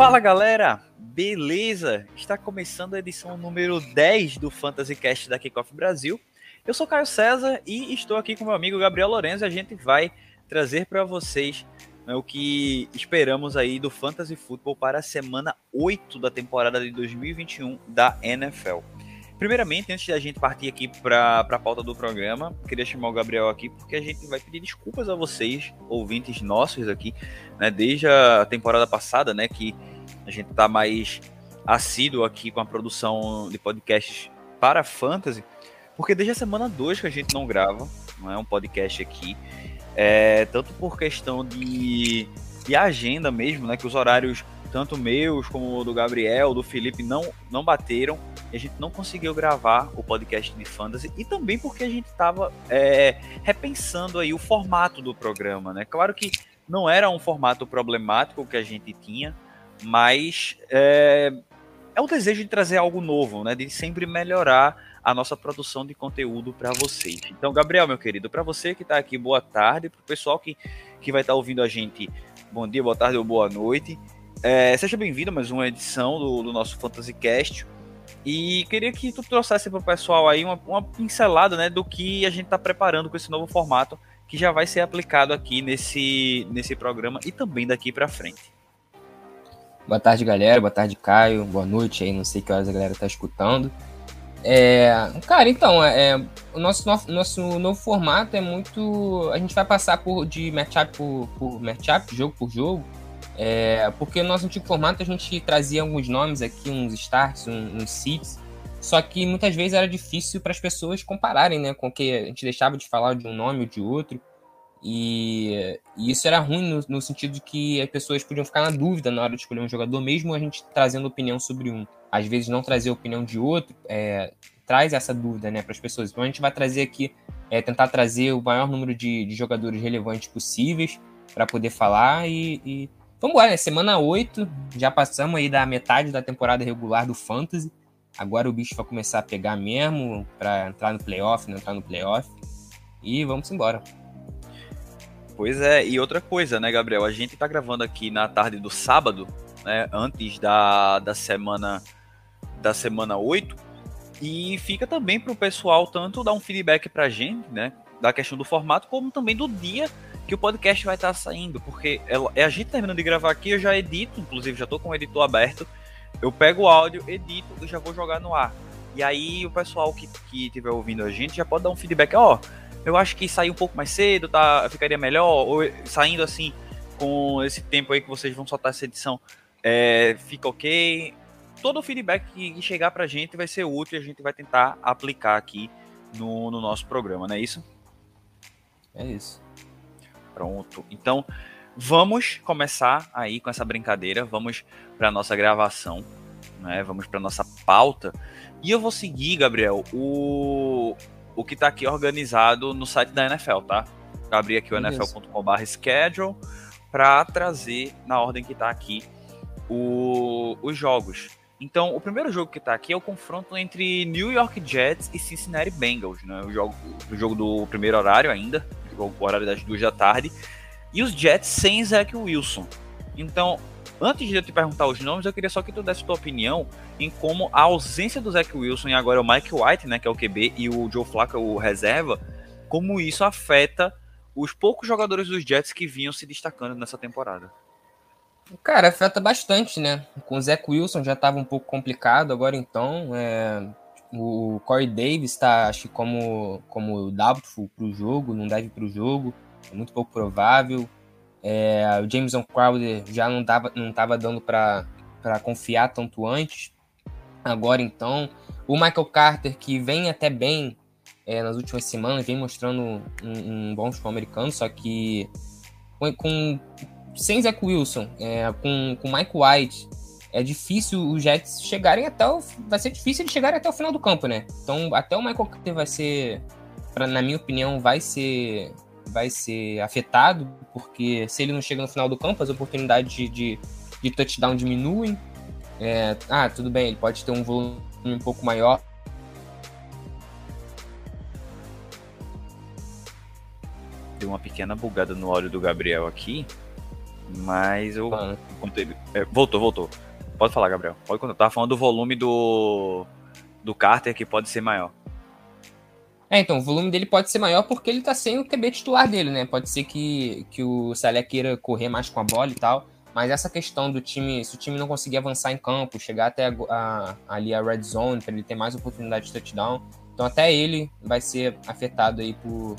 Fala galera, beleza? Está começando a edição número 10 do Fantasy Cast da Kickoff Brasil. Eu sou Caio César e estou aqui com meu amigo Gabriel Lorenzo e a gente vai trazer para vocês né, o que esperamos aí do Fantasy Football para a semana 8 da temporada de 2021 da NFL. Primeiramente, antes da gente partir aqui para a pauta do programa, queria chamar o Gabriel aqui porque a gente vai pedir desculpas a vocês, ouvintes nossos aqui, né, desde a temporada passada, né, que a gente está mais assíduo aqui com a produção de podcasts para fantasy, porque desde a semana 2 que a gente não grava, não é um podcast aqui, é, tanto por questão de, de agenda mesmo, né, que os horários tanto meus como do Gabriel, do Felipe não não bateram e a gente não conseguiu gravar o podcast de fantasy e também porque a gente estava é, repensando aí o formato do programa, né? Claro que não era um formato problemático que a gente tinha, mas é, é o desejo de trazer algo novo, né? De sempre melhorar a nossa produção de conteúdo para vocês. Então, Gabriel, meu querido, para você que está aqui, boa tarde. Para o pessoal que, que vai estar tá ouvindo a gente, bom dia, boa tarde ou boa noite. É, seja bem-vindo a mais uma edição do, do nosso Fantasy Cast. E queria que tu trouxesse para o pessoal aí uma, uma, pincelada né, do que a gente está preparando com esse novo formato que já vai ser aplicado aqui nesse, nesse programa e também daqui para frente. Boa tarde, galera. Boa tarde, Caio. Boa noite aí. Não sei que horas a galera está escutando. É, cara, então, é, é, o nosso, nosso novo formato é muito. A gente vai passar por, de matchup por, por matchup, jogo por jogo. É, porque no nosso antigo formato a gente trazia alguns nomes aqui, uns starts, uns, uns seeds, só que muitas vezes era difícil para as pessoas compararem, né? Com que a gente deixava de falar de um nome ou de outro. E, e isso era ruim no, no, sentido de que as pessoas podiam ficar na dúvida na hora de escolher um jogador, mesmo a gente trazendo opinião sobre um. Às vezes não trazer a opinião de outro é, traz essa dúvida né, para as pessoas. Então a gente vai trazer aqui, é, tentar trazer o maior número de, de jogadores relevantes possíveis para poder falar e, e Vamos embora, né? Semana 8, já passamos aí da metade da temporada regular do Fantasy. Agora o bicho vai começar a pegar mesmo para entrar no playoff, não entrar no playoff. E vamos embora. Pois é, e outra coisa, né, Gabriel? A gente tá gravando aqui na tarde do sábado, né? Antes da, da semana da semana 8. E fica também pro pessoal tanto dar um feedback pra gente, né? Da questão do formato, como também do dia que o podcast vai estar saindo, porque é, é a gente terminando de gravar aqui, eu já edito, inclusive já estou com o editor aberto, eu pego o áudio, edito e já vou jogar no ar. E aí o pessoal que, que estiver ouvindo a gente já pode dar um feedback, ó, oh, eu acho que sair um pouco mais cedo, tá, ficaria melhor, ou saindo assim, com esse tempo aí que vocês vão soltar essa edição, é, fica ok. Todo o feedback que chegar pra gente vai ser útil e a gente vai tentar aplicar aqui no, no nosso programa, não é isso? É isso. Pronto. Então, vamos começar aí com essa brincadeira. Vamos para nossa gravação, né? Vamos para nossa pauta. E eu vou seguir, Gabriel, o, o que está aqui organizado no site da NFL, tá? Eu abri aqui o nfl.com/schedule para trazer na ordem que está aqui o, os jogos. Então, o primeiro jogo que está aqui é o confronto entre New York Jets e Cincinnati Bengals, né? O jogo, o jogo do primeiro horário ainda, o horário das duas da tarde, e os Jets sem Zach Wilson. Então, antes de eu te perguntar os nomes, eu queria só que tu desse tua opinião em como a ausência do Zach Wilson e agora o Mike White, né, que é o QB, e o Joe Flacco, o reserva, como isso afeta os poucos jogadores dos Jets que vinham se destacando nessa temporada. Cara, afeta bastante, né? Com o Zach Wilson já estava um pouco complicado, agora então é, o Corey Davis está, acho que como, como doubtful para o jogo, não deve para o jogo, é muito pouco provável. É, o Jameson Crowder já não estava não tava dando para confiar tanto antes. Agora então, o Michael Carter, que vem até bem é, nas últimas semanas, vem mostrando um, um bom futebol americano, só que com, com sem Zach Wilson, é, com, com Mike White é difícil os Jets chegarem até o. Vai ser difícil eles chegarem até o final do campo, né? Então, até o Michael Carter vai ser. Pra, na minha opinião, vai ser. Vai ser afetado, porque se ele não chega no final do campo, as oportunidades de, de, de touchdown diminuem. É, ah, tudo bem, ele pode ter um volume um pouco maior. Deu uma pequena bugada no óleo do Gabriel aqui, mas eu. Ah é, voltou, voltou. Pode falar, Gabriel. Pode contar. Tava falando do volume do, do Carter que pode ser maior. É, então, o volume dele pode ser maior porque ele tá sem o QB titular dele, né? Pode ser que, que o Salé queira correr mais com a bola e tal. Mas essa questão do time, se o time não conseguir avançar em campo, chegar até a, a, ali a red zone, para ele ter mais oportunidade de touchdown, então até ele vai ser afetado aí por,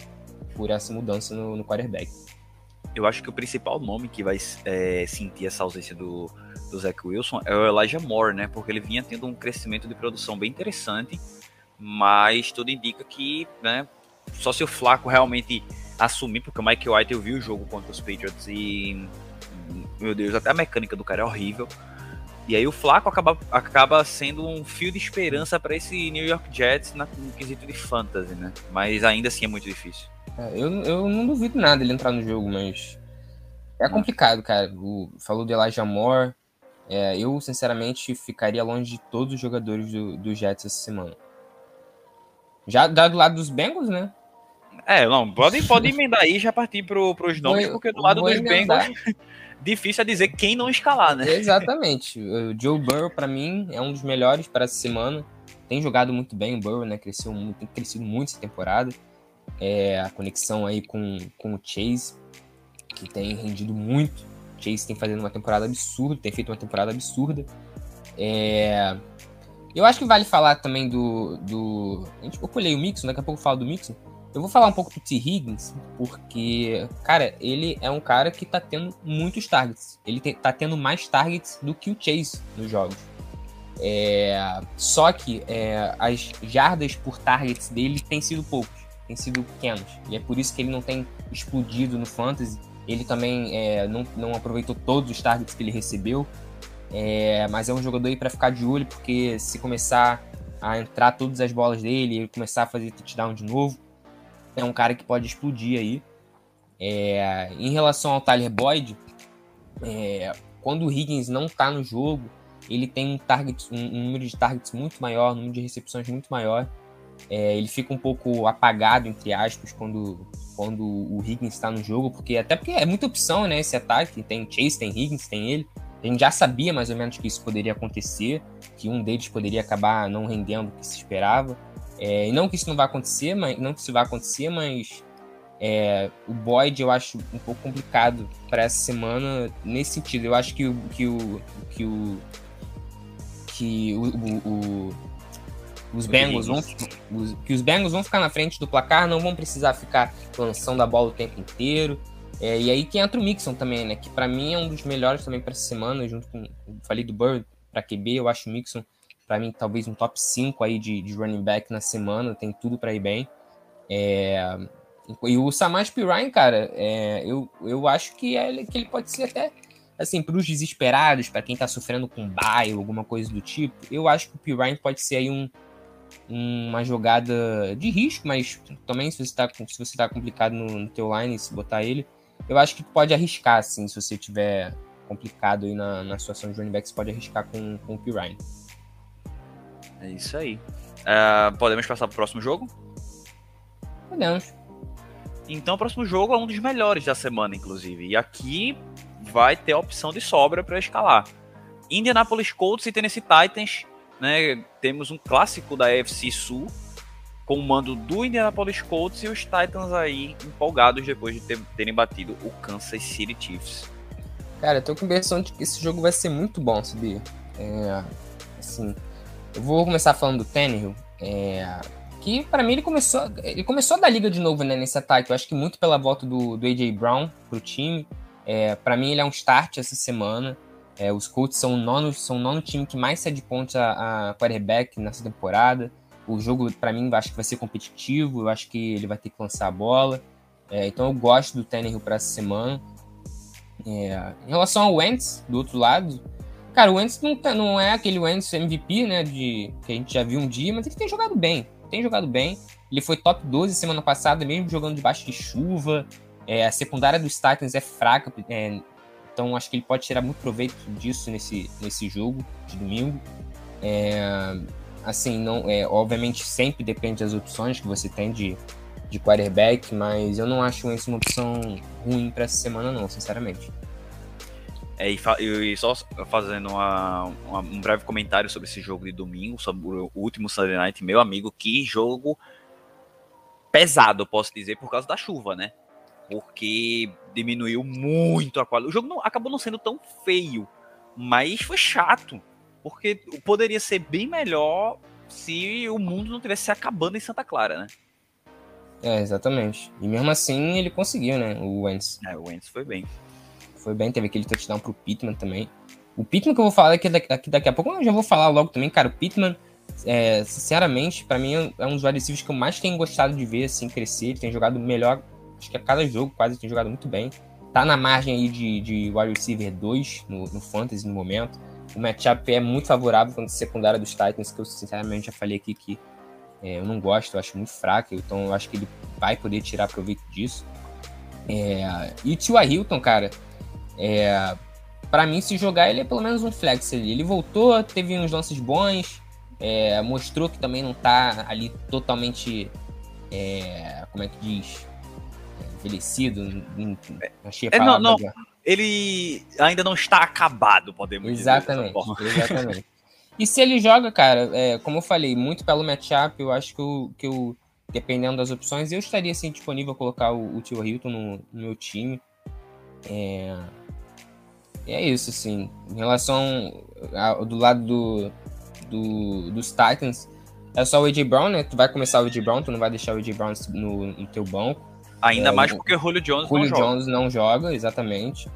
por essa mudança no, no quarterback. Eu acho que o principal nome que vai é, sentir essa ausência do, do Zach Wilson é o Elijah Moore, né? Porque ele vinha tendo um crescimento de produção bem interessante, mas tudo indica que, né? Só se o Flaco realmente assumir, porque o Mike White eu vi o jogo contra os Patriots e meu Deus, até a mecânica do cara é horrível. E aí o Flaco acaba, acaba sendo um fio de esperança para esse New York Jets na, no quesito de fantasy, né? Mas ainda assim é muito difícil. É, eu, eu não duvido nada ele entrar no jogo, mas é complicado, cara. O, falou de Elijah Moore. É, eu, sinceramente, ficaria longe de todos os jogadores do, do Jets essa semana. Já do lado dos Bengals, né? É, não, pode, pode emendar aí e já partir pro, pros nomes, vou, porque do lado dos emendar. Bengals difícil é dizer quem não escalar, né? Exatamente. O Joe Burrow, para mim, é um dos melhores para essa semana. Tem jogado muito bem o Burrow, né? Cresceu muito, tem crescido muito essa temporada. É, a conexão aí com, com o Chase, que tem rendido muito. O Chase tem fazendo uma temporada absurda, tem feito uma temporada absurda. É, eu acho que vale falar também do. do eu colhei o Mixon, daqui a pouco eu falo do Mixon. Eu vou falar um pouco do T. Higgins, porque, cara, ele é um cara que tá tendo muitos targets. Ele te, tá tendo mais targets do que o Chase nos jogos. É, só que é, as jardas por targets dele têm sido poucos, têm sido pequenos. E é por isso que ele não tem explodido no Fantasy. Ele também é, não, não aproveitou todos os targets que ele recebeu. É, mas é um jogador aí para ficar de olho, porque se começar a entrar todas as bolas dele e começar a fazer touchdown de novo, é um cara que pode explodir aí. É, em relação ao Tyler Boyd, é, quando o Higgins não tá no jogo, ele tem um, target, um, um, número de targets muito maior, um número de recepções muito maior. É, ele fica um pouco apagado, entre aspas, quando, quando o Higgins está no jogo, porque até porque é muita opção, né? Esse ataque tem Chase, tem Higgins, tem ele. A gente já sabia mais ou menos que isso poderia acontecer, que um deles poderia acabar não rendendo o que se esperava. É, não que isso não vai acontecer, mas não que isso vai acontecer, mas é, o Boyd eu acho um pouco complicado para essa semana nesse sentido. Eu acho que o que o que o que o, o, o os Bengals vão os, que os Bengals vão ficar na frente do placar, não vão precisar ficar lançando a bola o tempo inteiro. É, e aí que entra o Mixon também, né? Que para mim é um dos melhores também para essa semana, junto com falei do Bird para QB, eu acho o Mixon para mim, talvez um top 5 aí de, de running back na semana, tem tudo para ir bem. É, e o Samaj Pirine, cara, é, eu, eu acho que, é, que ele pode ser até, assim, para os desesperados, para quem tá sofrendo com baio, alguma coisa do tipo, eu acho que o Pirine pode ser aí um, uma jogada de risco, mas também se você tá, se você tá complicado no, no teu line, se botar ele, eu acho que pode arriscar, assim, se você tiver complicado aí na, na situação de running back, você pode arriscar com, com o Pirine. É isso aí. Uh, podemos passar para o próximo jogo? Podemos. Então, o próximo jogo é um dos melhores da semana, inclusive. E aqui vai ter a opção de sobra para escalar. Indianapolis Colts e Tennessee Titans. Né? Temos um clássico da AFC Sul com o mando do Indianapolis Colts e os Titans aí empolgados depois de ter, terem batido o Kansas City Chiefs. Cara, eu tô com a impressão de que esse jogo vai ser muito bom, sabia? É, assim, eu vou começar falando do Tannehill, é, que para mim ele começou, ele começou da liga de novo né, nesse ataque. Eu acho que muito pela volta do, do AJ Brown pro time. É, para mim ele é um start essa semana. É, os Colts são o nono, são o nono time que mais cede pontos a, a quarterback nessa temporada. O jogo, para mim, acho que vai ser competitivo. Eu acho que ele vai ter que lançar a bola. É, então eu gosto do Tannehill para essa semana. É, em relação ao Wentz, do outro lado, Cara, o Wentz não, tá, não é aquele Wentz MVP, né? De, que a gente já viu um dia, mas ele tem jogado bem. Tem jogado bem. Ele foi top 12 semana passada, mesmo jogando debaixo de chuva. É, a secundária dos Titans é fraca, é, então acho que ele pode tirar muito proveito disso nesse, nesse jogo de domingo. É, assim, não, é, obviamente sempre depende das opções que você tem de, de quarterback, mas eu não acho isso uma opção ruim para essa semana, não, sinceramente. É, e, e, só fazendo uma, uma, um breve comentário sobre esse jogo de domingo, sobre o último Sunday Night, meu amigo, que jogo pesado, posso dizer, por causa da chuva, né? Porque diminuiu muito a qualidade. O jogo não, acabou não sendo tão feio, mas foi chato. Porque poderia ser bem melhor se o mundo não tivesse se acabando em Santa Clara, né? É, exatamente. E mesmo assim ele conseguiu, né? O Wentz. É, o Wentz foi bem. Foi bem, teve aquele touchdown pro Pittman também. O Pittman que eu vou falar aqui daqui, daqui a pouco, eu já vou falar logo também, cara. O Pittman, é, sinceramente, para mim é um dos wide que eu mais tenho gostado de ver assim crescer. Ele tem jogado melhor, acho que a cada jogo quase tem jogado muito bem. Tá na margem aí de, de wide receiver 2 no, no Fantasy no momento. O matchup é muito favorável contra a secundária dos Titans, que eu sinceramente já falei aqui que é, eu não gosto, eu acho muito fraco, então eu acho que ele vai poder tirar proveito disso. É, e o Tua Hilton, cara, é, para mim, se jogar, ele é pelo menos um flex ali. Ele voltou, teve uns lances bons, é, mostrou que também não tá ali totalmente. É, como é que diz? Envelhecido. achei a é, não, não, Ele ainda não está acabado, podemos exatamente, dizer. Exatamente. E se ele joga, cara, é, como eu falei, muito pelo matchup, eu acho que que eu, dependendo das opções, eu estaria assim, disponível a colocar o, o Tio Hilton no, no, meu time. É, é isso, assim. Em relação ao, do lado do, do, dos Titans, é só o AJ Brown, né? Tu vai começar o AJ Brown, tu não vai deixar o AJ Brown no, no teu banco. Ainda é, mais porque o Julio Jones Julio não Jones joga. não joga, exatamente.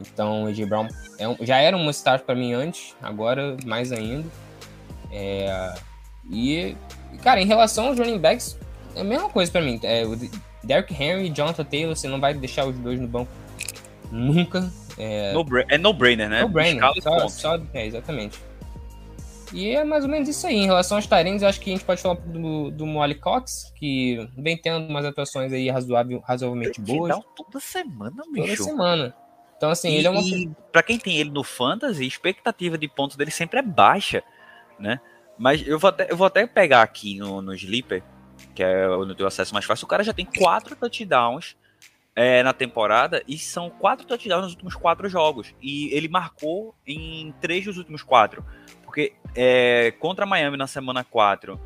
Então o AJ Brown é um, já era um start para mim antes, agora mais ainda. É, e, cara, em relação aos running backs, é a mesma coisa para mim. É, o Derrick Henry e Jonathan Taylor, você não vai deixar os dois no banco nunca. É no, é no brainer, né? No brainer, só, só, é, exatamente. E é mais ou menos isso aí. Em relação aos Tyrants, acho que a gente pode falar do, do Molly Cox, que vem tendo umas atuações aí razoável, razoavelmente boas. Toda semana, bicho. Toda semana. Então, assim, e, ele é uma. Pra quem tem ele no Fantasy, a expectativa de pontos dele sempre é baixa, né? Mas eu vou até, eu vou até pegar aqui no, no Sleeper, que é no teu acesso mais fácil. O cara já tem quatro touchdowns é, na temporada e são quatro touchdowns nos últimos quatro jogos. E ele marcou em três dos últimos quatro. Porque é, contra Miami na semana 4,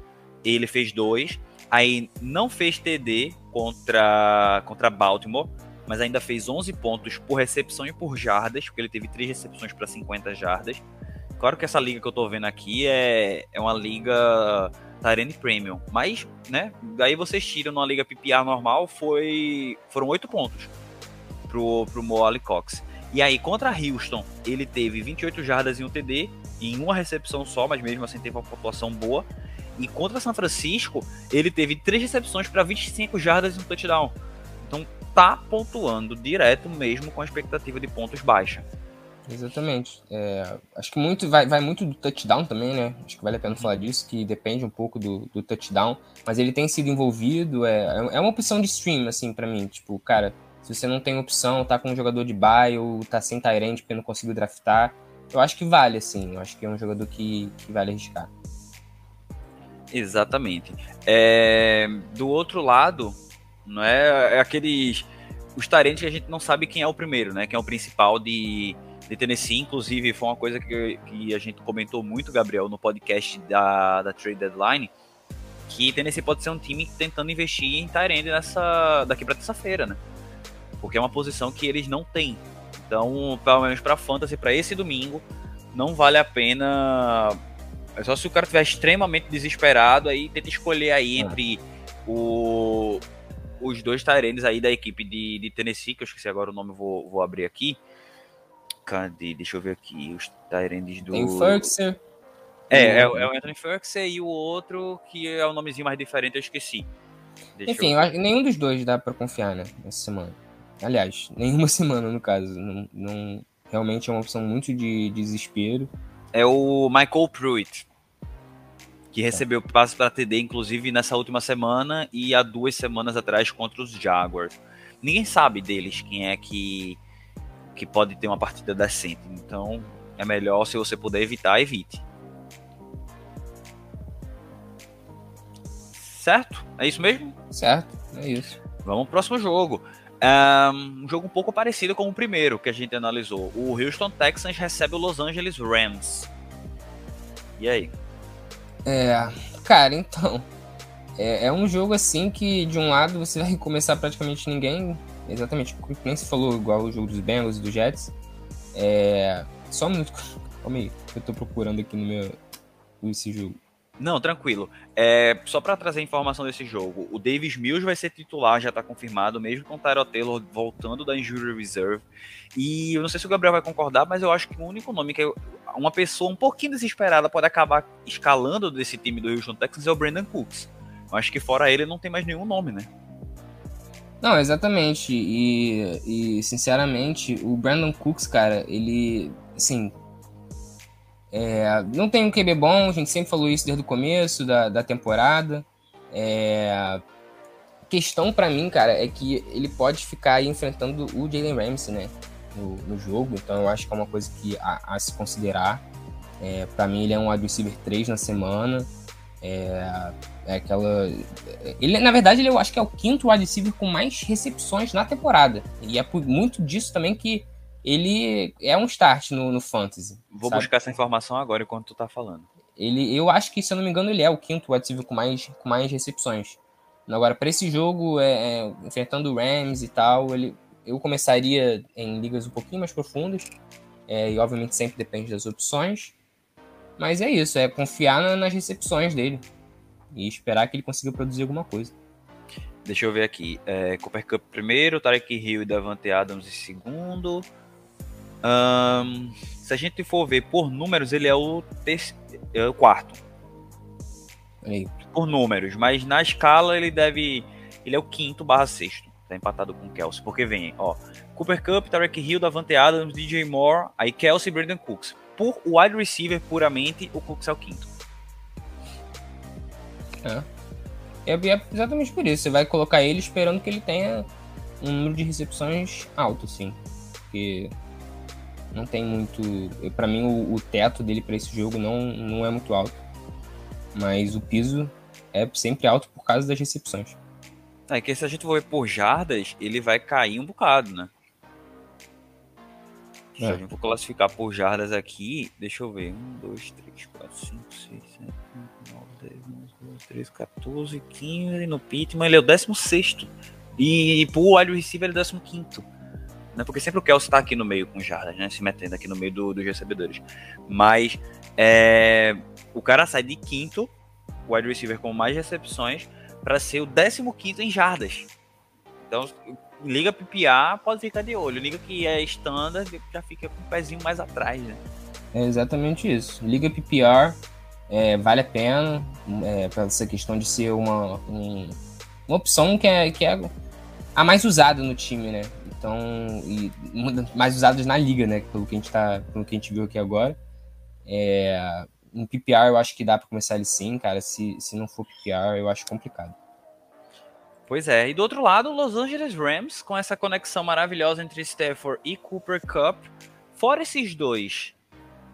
ele fez dois. Aí não fez TD contra, contra Baltimore, mas ainda fez 11 pontos por recepção e por jardas, porque ele teve três recepções para 50 jardas. Claro que essa liga que eu tô vendo aqui é, é uma liga Tyrene Premium. Mas, né, daí vocês tiram numa liga PPR normal, foi foram oito pontos pro, pro Mo Cox. E aí, contra Houston, ele teve 28 jardas em um TD, em uma recepção só, mas mesmo assim teve uma pontuação boa. E contra São Francisco, ele teve três recepções para 25 jardas e um touchdown. Então tá pontuando direto mesmo com a expectativa de pontos baixa. Exatamente. É, acho que muito vai, vai muito do touchdown também, né? Acho que vale a pena falar disso, que depende um pouco do, do touchdown. Mas ele tem sido envolvido, é, é uma opção de stream, assim, para mim. Tipo, cara, se você não tem opção, tá com um jogador de buy ou tá sem Tyrant porque não conseguiu draftar, eu acho que vale, assim. Eu acho que é um jogador que, que vale arriscar. Exatamente. É, do outro lado, não é, é aqueles os Tyrants que a gente não sabe quem é o primeiro, né? Quem é o principal de de Tennessee, inclusive foi uma coisa que, que a gente comentou muito, Gabriel, no podcast da, da Trade Deadline, que Tennessee pode ser um time tentando investir em Tyrande nessa daqui para terça-feira, né? Porque é uma posição que eles não têm. Então, pelo menos para fantasy para esse domingo, não vale a pena. É só se o cara estiver extremamente desesperado aí tenta escolher aí é. entre o, os dois Tyrands aí da equipe de, de Tennessee, que eu esqueci agora o nome, vou, vou abrir aqui. Cadê? Deixa eu ver aqui. Os Tyrands do. Tem Furxer. É, é, é, o Anthony Furxer e o outro que é o nomezinho mais diferente, eu esqueci. Deixa Enfim, eu... nenhum dos dois dá para confiar, né? Essa semana. Aliás, nenhuma semana no caso. Não, não, realmente é uma opção muito de, de desespero. É o Michael Pruitt, que recebeu passe para TD, inclusive nessa última semana e há duas semanas atrás contra os Jaguars. Ninguém sabe deles quem é que que pode ter uma partida decente. Então, é melhor se você puder evitar, evite. Certo? É isso mesmo? Certo, é isso. Vamos pro próximo jogo. Um jogo um pouco parecido com o primeiro que a gente analisou. O Houston Texans recebe o Los Angeles Rams. E aí? É, cara, então. É, é, um jogo assim que, de um lado, você vai começar praticamente ninguém. Exatamente, nem se falou igual o jogo dos Bengals e dos Jets. É. Só um minuto. Calma aí, eu tô procurando aqui no meu. esse jogo. Não, tranquilo. É, só para trazer informação desse jogo, o Davis Mills vai ser titular, já está confirmado, mesmo com o Tyro Taylor voltando da Injury Reserve. E eu não sei se o Gabriel vai concordar, mas eu acho que o único nome que uma pessoa um pouquinho desesperada pode acabar escalando desse time do Houston Texans é o Brandon Cooks. Eu acho que fora ele não tem mais nenhum nome, né? Não, exatamente. E, e sinceramente, o Brandon Cooks, cara, ele, assim, é, não tem um QB bom, a gente sempre falou isso desde o começo da, da temporada. É, questão para mim, cara, é que ele pode ficar enfrentando o Jalen Ramsey, né? No, no, jogo, então eu acho que é uma coisa que a, a se considerar. É, para mim, ele é um wide receiver 3 na semana. É, é, aquela. Ele, na verdade, ele, eu acho que é o quinto wide receiver com mais recepções na temporada. E é por muito disso também que ele é um start no, no Fantasy. Vou sabe? buscar essa informação agora enquanto tu tá falando. Ele, eu acho que, se eu não me engano, ele é o quinto wide receiver com mais, com mais recepções. Agora, para esse jogo, é, é, enfrentando o Rams e tal, ele, eu começaria em ligas um pouquinho mais profundas. É, e obviamente sempre depende das opções. Mas é isso, é confiar na, nas recepções dele. E esperar que ele consiga produzir alguma coisa. Deixa eu ver aqui. É, Cooper Cup primeiro, Tarek Hill e Davante Adams em segundo. Um, se a gente for ver por números, ele é o, é o quarto. Aí. Por números, mas na escala ele deve. Ele é o quinto barra sexto. Tá empatado com o Kelsey. Porque vem, ó. Cooper Cup, Tarek Hill, Davante Adams, DJ Moore, aí Kelsey e Brandon Cooks. Por wide receiver puramente, o Cooks é o quinto. É. É, é exatamente por isso. Você vai colocar ele esperando que ele tenha um número de recepções alto, sim. Porque não tem muito. para mim, o, o, teto dele para esse jogo não, não é muito alto. Mas o piso é sempre alto por causa das recepções. É que se a gente for ver por jardas, ele vai cair um bocado, né? Se é. a gente for classificar por jardas aqui, deixa eu ver. 1, 2, 3, 4, 5, 6, 7, 8, 9, 10, 11, 12, 13, 14, 15. No Pitman ele é o 16. E, e pro wide receiver ele é o 15 né? Porque sempre o Kelsey tá aqui no meio com jardas, né? Se metendo aqui no meio do, dos recebedores. Mas é, o cara sai de quinto, wide receiver com mais recepções, para ser o 15 em jardas. Então, liga PPA, pode ficar de olho. Liga que é standard, já fica com o pezinho mais atrás, né? É exatamente isso. Liga PPR, é, vale a pena, é, para essa questão de ser uma, um, uma opção que é, que é a mais usada no time, né? Então, e mais usados na liga, né? Pelo que a gente tá, pelo que a gente viu aqui agora. É, em PPR eu acho que dá para começar ele sim, cara. Se, se não for PPR, eu acho complicado. Pois é, e do outro lado, Los Angeles Rams, com essa conexão maravilhosa entre Stafford e Cooper Cup. Fora esses dois,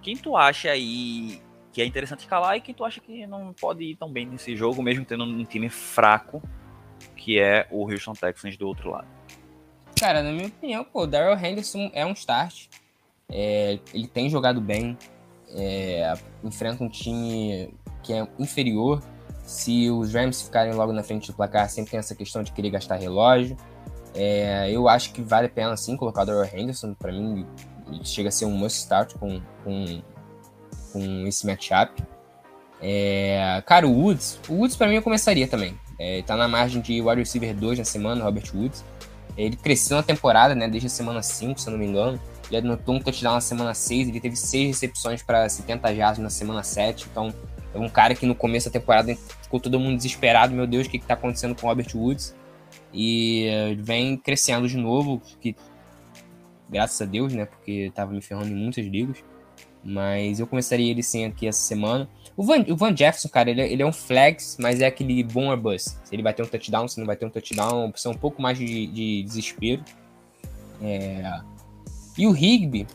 quem tu acha aí que é interessante escalar e quem tu acha que não pode ir tão bem nesse jogo, mesmo tendo um time fraco, que é o Houston Texans do outro lado? Cara, na minha opinião, pô, o Daryl Henderson é um start. É, ele tem jogado bem. É, enfrenta um time que é inferior. Se os Rams ficarem logo na frente do placar, sempre tem essa questão de querer gastar relógio. É, eu acho que vale a pena sim colocar o Daryl Henderson. Para mim, ele chega a ser um must start com, com, com esse matchup. É, cara, o Woods, o Woods para mim eu começaria também. É, tá na margem de wide receiver 2 na semana, Robert Woods. Ele cresceu na temporada, né? Desde a semana 5, se eu não me engano. Ele anotou um touchdown na semana 6, ele teve 6 recepções para 70 jardas na semana 7. Então, é um cara que no começo da temporada ficou todo mundo desesperado. Meu Deus, o que está acontecendo com o Robert Woods? E eh, vem crescendo de novo, que graças a Deus, né? Porque estava me ferrando em muitas ligas. Mas eu começaria ele sim aqui essa semana. O Van, o Van Jefferson, cara, ele, é, ele é um flex, mas é aquele bom or bust. Se ele vai ter um touchdown, se não vai ter um touchdown, uma opção um pouco mais de, de desespero. É... E o Higby,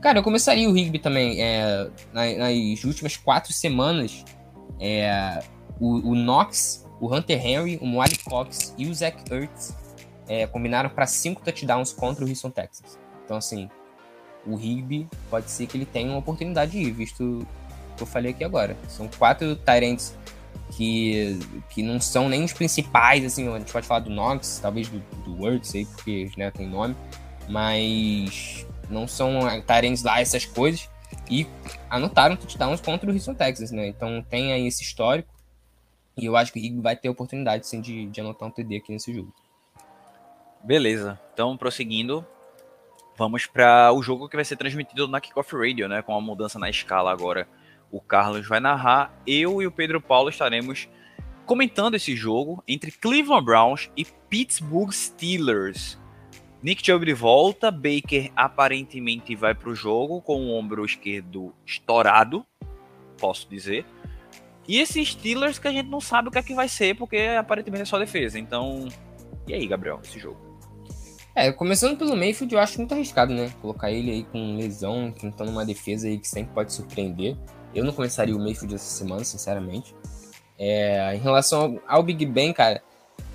cara, eu começaria o Higby também. É, nas últimas quatro semanas, é, o, o Knox, o Hunter Henry, o Moali Cox e o Zach Ertz é, combinaram para cinco touchdowns contra o Houston Texans. Então, assim, o Higby pode ser que ele tenha uma oportunidade de ir, visto o que eu falei aqui agora. São quatro Tyrants que, que não são nem os principais, assim, a gente pode falar do Knox, talvez do, do Words aí, porque né, tem nome, mas não são Tyrants lá, essas coisas, e anotaram touchdowns contra o Houston Texas, né? Então tem aí esse histórico, e eu acho que o Higby vai ter oportunidade, sim, de, de anotar um TD aqui nesse jogo. Beleza, então prosseguindo, vamos para o jogo que vai ser transmitido na Kickoff Radio, né? Com a mudança na escala agora. O Carlos vai narrar, eu e o Pedro Paulo estaremos comentando esse jogo entre Cleveland Browns e Pittsburgh Steelers. Nick Chubb de volta, Baker aparentemente vai para o jogo com o ombro esquerdo estourado, posso dizer. E esses Steelers que a gente não sabe o que é que vai ser, porque aparentemente é só defesa. Então, e aí, Gabriel, esse jogo? É, começando pelo Mayfield, eu acho muito arriscado, né? Colocar ele aí com lesão, tentando uma defesa aí que sempre pode surpreender. Eu não começaria o Mayfield essa semana, sinceramente. É, em relação ao, Big Ben, cara,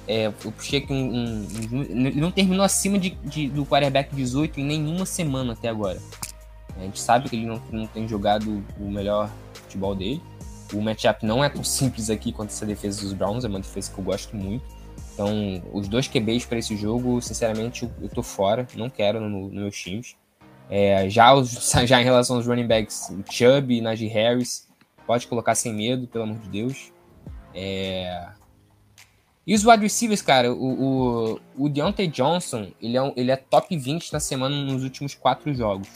é, eu puxei aqui um, um, um, não terminou acima de, de, do quarterback 18 em nenhuma semana até agora. A gente sabe que ele não, não tem jogado o melhor futebol dele. O matchup não é tão simples aqui quanto essa defesa dos Browns, é uma defesa que eu gosto muito. Então, os dois QBs para esse jogo, sinceramente, eu tô fora, não quero no, no meus times. É, já, os, já em relação aos running backs, Chubb e Najee Harris, pode colocar sem medo, pelo amor de Deus. É... E os wide receivers, cara, o, o, o Deontay Johnson, ele é, um, ele é top 20 na semana nos últimos quatro jogos,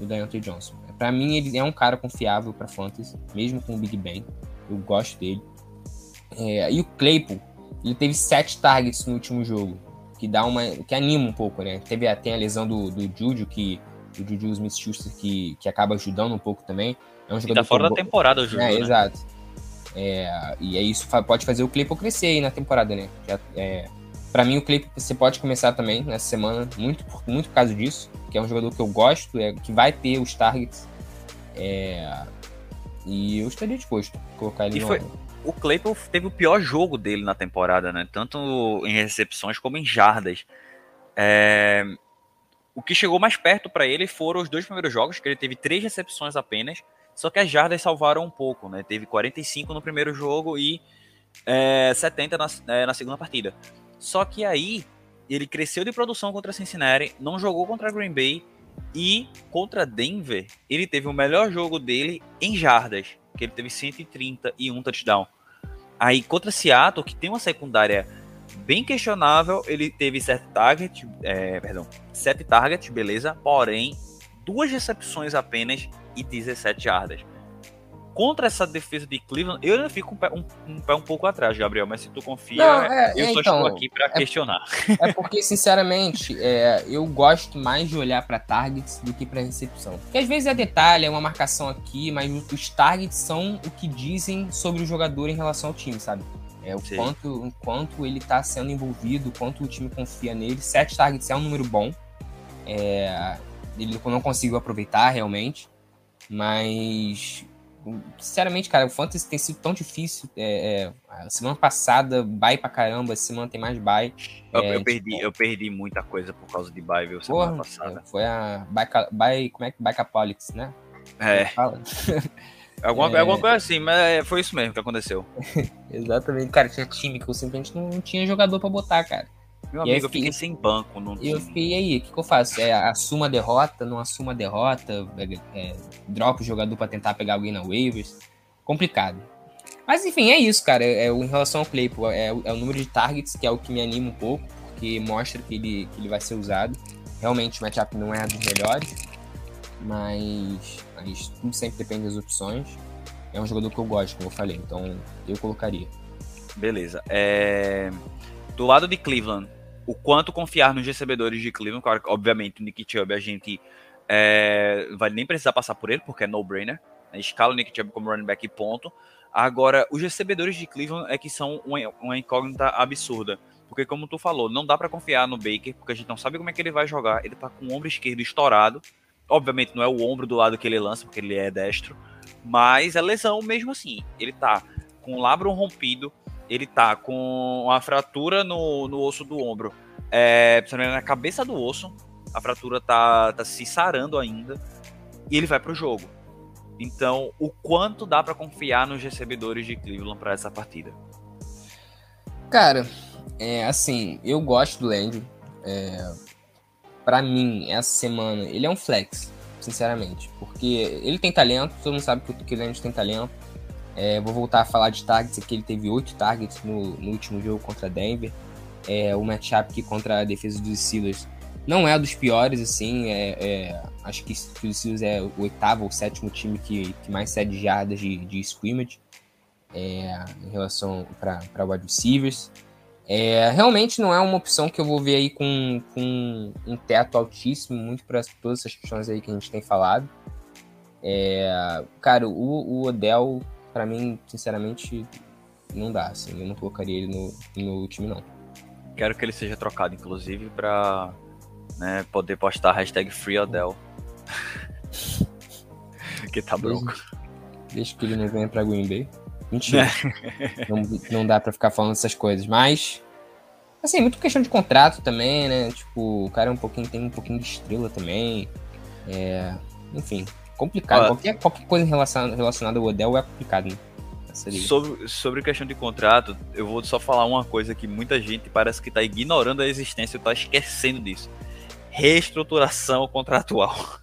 o Deontay Johnson. Para mim, ele é um cara confiável para fantasy, mesmo com o Big Ben. Eu gosto dele. É, e o Claypool, ele teve sete targets no último jogo, que dá uma. que anima um pouco, né? Teve até a lesão do, do Juju, que. Do Juju Smith Schuster, que, que acaba ajudando um pouco também. É um jogador e tá fora da temporada o Juju. É, né? exato. É, e aí isso pode fazer o Claypool crescer aí na temporada, né? Já, é, para mim, o Claypool você pode começar também nessa semana, muito, muito por causa disso, que é um jogador que eu gosto, é, que vai ter os targets. É, e eu estaria disposto a colocar ele e no foi, o Claypool teve o pior jogo dele na temporada, né? Tanto em recepções como em jardas. É... O que chegou mais perto para ele foram os dois primeiros jogos, que ele teve três recepções apenas, só que as jardas salvaram um pouco, né? Teve 45 no primeiro jogo e é, 70 na, é, na segunda partida. Só que aí ele cresceu de produção contra Cincinnati, não jogou contra Green Bay e contra Denver ele teve o melhor jogo dele em jardas que ele teve 130 e um touchdown. Aí contra Seattle, que tem uma secundária bem questionável, ele teve sete targets, é, perdão, sete targets, beleza, porém duas recepções apenas e 17 jardas contra essa defesa de Cleveland, eu ainda fico um pé um, um, pé um pouco atrás, Gabriel, mas se tu confia, Não, é, eu é, só então, estou aqui para é, questionar. É porque, sinceramente, é, eu gosto mais de olhar para targets do que para recepção. Porque às vezes é detalhe, é uma marcação aqui, mas os targets são o que dizem sobre o jogador em relação ao time, sabe? É, o, quanto, o quanto ele está sendo envolvido, o quanto o time confia nele. Sete targets é um número bom. É, ele não conseguiu aproveitar realmente, mas Sinceramente, cara, o Fantasy tem sido tão difícil. É, é, semana passada, bye pra caramba, essa semana tem mais bye. Eu, é, eu perdi, tipo, eu perdi muita coisa por causa de bye, viu, semana porra, passada. É, foi a bye, como é que Bicapolics, né? É. Alguma, é... alguma coisa assim, mas é, foi isso mesmo que aconteceu. Exatamente, cara, tinha time que eu simplesmente não tinha jogador pra botar, cara. Meu amigo, eu fiquei, eu fiquei sem banco. Não eu fiquei, e aí, o que, que, eu faço? É, assuma a derrota, não assuma a derrota, é, é, dropa o jogador para tentar pegar alguém na waivers. Complicado. Mas enfim, é isso, cara. É, é em relação ao Claypool, é, é, o número de targets que é o que me anima um pouco, porque mostra que ele, que ele vai ser usado. Realmente o matchup não é dos melhores, mas, mas tudo sempre depende das opções. É um jogador que eu gosto, como eu falei, então eu colocaria. Beleza. É... Do lado de Cleveland, o quanto confiar nos recebedores de Cleveland. Claro, obviamente, o Nick Chubb a gente é, vai nem precisar passar por ele, porque é no-brainer. Escala o Nick Chubb como running back ponto. Agora, os recebedores de Cleveland é que são uma, uma incógnita absurda. Porque, como tu falou, não dá para confiar no Baker, porque a gente não sabe como é que ele vai jogar. Ele tá com o ombro esquerdo estourado. Obviamente, não é o ombro do lado que ele lança, porque ele é destro. Mas é lesão mesmo assim. Ele tá com o labro rompido, ele tá com uma fratura no, no osso do ombro é, na cabeça do osso, a fratura tá, tá se sarando ainda, e ele vai pro jogo. Então, o quanto dá para confiar nos recebedores de Cleveland para essa partida? Cara, é assim, eu gosto do Landry. É, para mim, essa semana, ele é um flex, sinceramente. Porque ele tem talento, todo mundo sabe que o Landry tem talento. É, vou voltar a falar de targets aqui, ele teve oito targets no, no, último jogo contra Denver. É, o matchup aqui contra a defesa dos Steelers não é dos piores, assim. É, é, acho que o Steelers é o oitavo ou sétimo time que, que mais cede jardas de, de scrimmage é, em relação para wide receivers. É, realmente não é uma opção que eu vou ver aí com, com um teto altíssimo, muito para todas essas questões aí que a gente tem falado. É, cara, o, o Odell, para mim, sinceramente, não dá. Assim, eu não colocaria ele no, no time, não. Quero que ele seja trocado, inclusive, para né, poder postar a hashtag FreeOdell. que tá bronco. Deixa que ele não venha pra Green Bay. Mentira. não, não dá pra ficar falando essas coisas, mas. Assim, muito questão de contrato também, né? Tipo, o cara é um pouquinho, tem um pouquinho de estrela também. É, enfim, complicado. Qualquer, qualquer coisa relacionada, relacionada ao Odell é complicado, né? Sobre, sobre questão de contrato, eu vou só falar uma coisa que muita gente parece que tá ignorando a existência, tá esquecendo disso. Reestruturação contratual.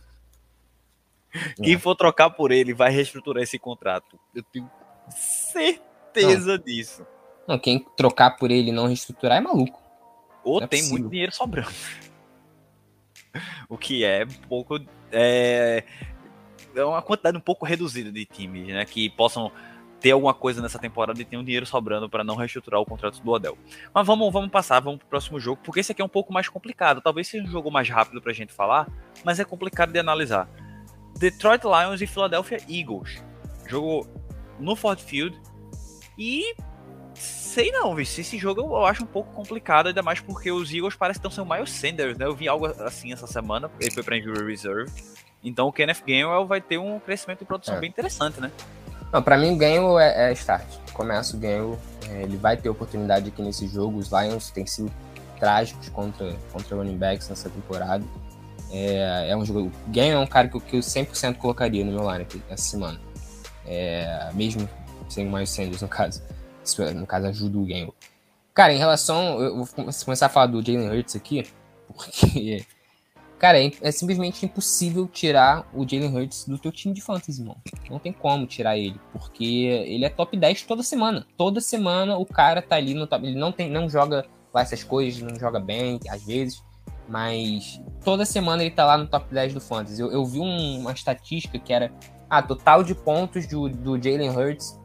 É. Quem for trocar por ele vai reestruturar esse contrato. Eu tenho certeza não. disso. Não, quem trocar por ele e não reestruturar é maluco. Ou é tem possível. muito dinheiro sobrando. o que é um pouco. É, é uma quantidade um pouco reduzida de times, né? Que possam ter alguma coisa nessa temporada e ter um dinheiro sobrando para não reestruturar o contrato do Odell. Mas vamos, vamos passar, vamos pro próximo jogo, porque esse aqui é um pouco mais complicado. Talvez seja um jogo mais rápido pra gente falar, mas é complicado de analisar. Detroit Lions e Philadelphia Eagles. Jogo no Ford Field. E sei não, viu? Esse jogo eu acho um pouco complicado, ainda mais porque os Eagles parecem que estão sendo o Miles Sanders, né? Eu vi algo assim essa semana, ele foi para injury reserve. Então o Kenneth Gainwell vai ter um crescimento de produção é. bem interessante, né? Não, para mim o Gainwell é, é, start. Começa o Gainwell, é, ele vai ter oportunidade aqui nesse jogo. Os Lions têm sido trágicos contra, contra running backs nessa temporada. É, é um jogo. Gainwell é um cara que eu, que eu 100% colocaria no meu lineup essa semana. É, mesmo sem o Miles Sanders, no caso. No caso, ajuda o game. Cara, em relação. Eu vou começar a falar do Jalen Hurts aqui, porque. Cara, é, é, simplesmente impossível tirar o Jalen Hurts do teu time de fantasy, mano. Não tem como tirar ele, porque ele é top 10 toda semana. Toda semana o cara tá ali no top. Ele não, tem, não joga lá essas coisas, não joga bem, às vezes. Mas toda semana ele tá lá no top 10 do fantasy. Eu, eu vi um, uma estatística que era ah, total de pontos do, do Jalen Hurts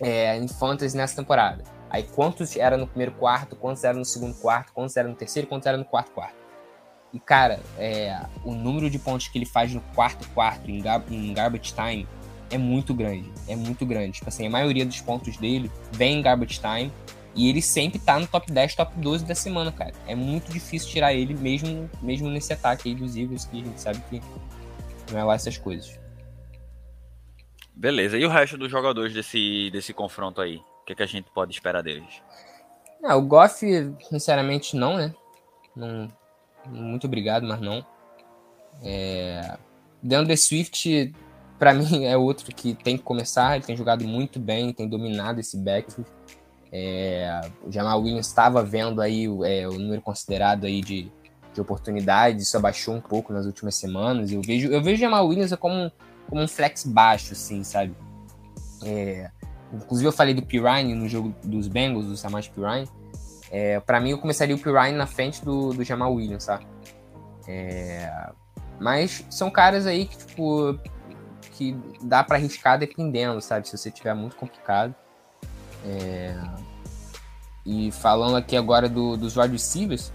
é, em fantasy nessa temporada. Aí quantos era no primeiro quarto, quantos era no segundo quarto, quantos era no terceiro, quantos era no quarto quarto. E, cara, é, o número de pontos que ele faz no quarto quarto, em, gar em garbage time, é muito grande. É muito grande. Tipo assim, a maioria dos pontos dele vem em garbage time. E ele sempre tá no top 10, top 12 da semana, cara. É muito difícil tirar ele, mesmo, mesmo nesse ataque aí dos Eagles, que a gente sabe que não é lá essas coisas. Beleza. E o resto dos jogadores desse, desse confronto aí? O que, é que a gente pode esperar deles? Ah, o Goff, sinceramente, não, né? Não, muito obrigado, mas não. É... DeAndre Swift, para mim, é outro que tem que começar. Ele tem jogado muito bem, tem dominado esse backfield. É... O Jamal Williams estava vendo aí é, o número considerado aí de, de oportunidades, isso abaixou um pouco nas últimas semanas. Eu vejo, eu vejo o Jamal Williams como como um flex baixo, assim, sabe? É, inclusive eu falei do Pirine no jogo dos Bengals, do Samaje Pirine. É, para mim eu começaria o Pirine na frente do, do Jamal Williams, sabe? É, mas são caras aí que, tipo, que dá para arriscar dependendo, sabe? Se você tiver muito complicado. É, e falando aqui agora do, dos wide receivers,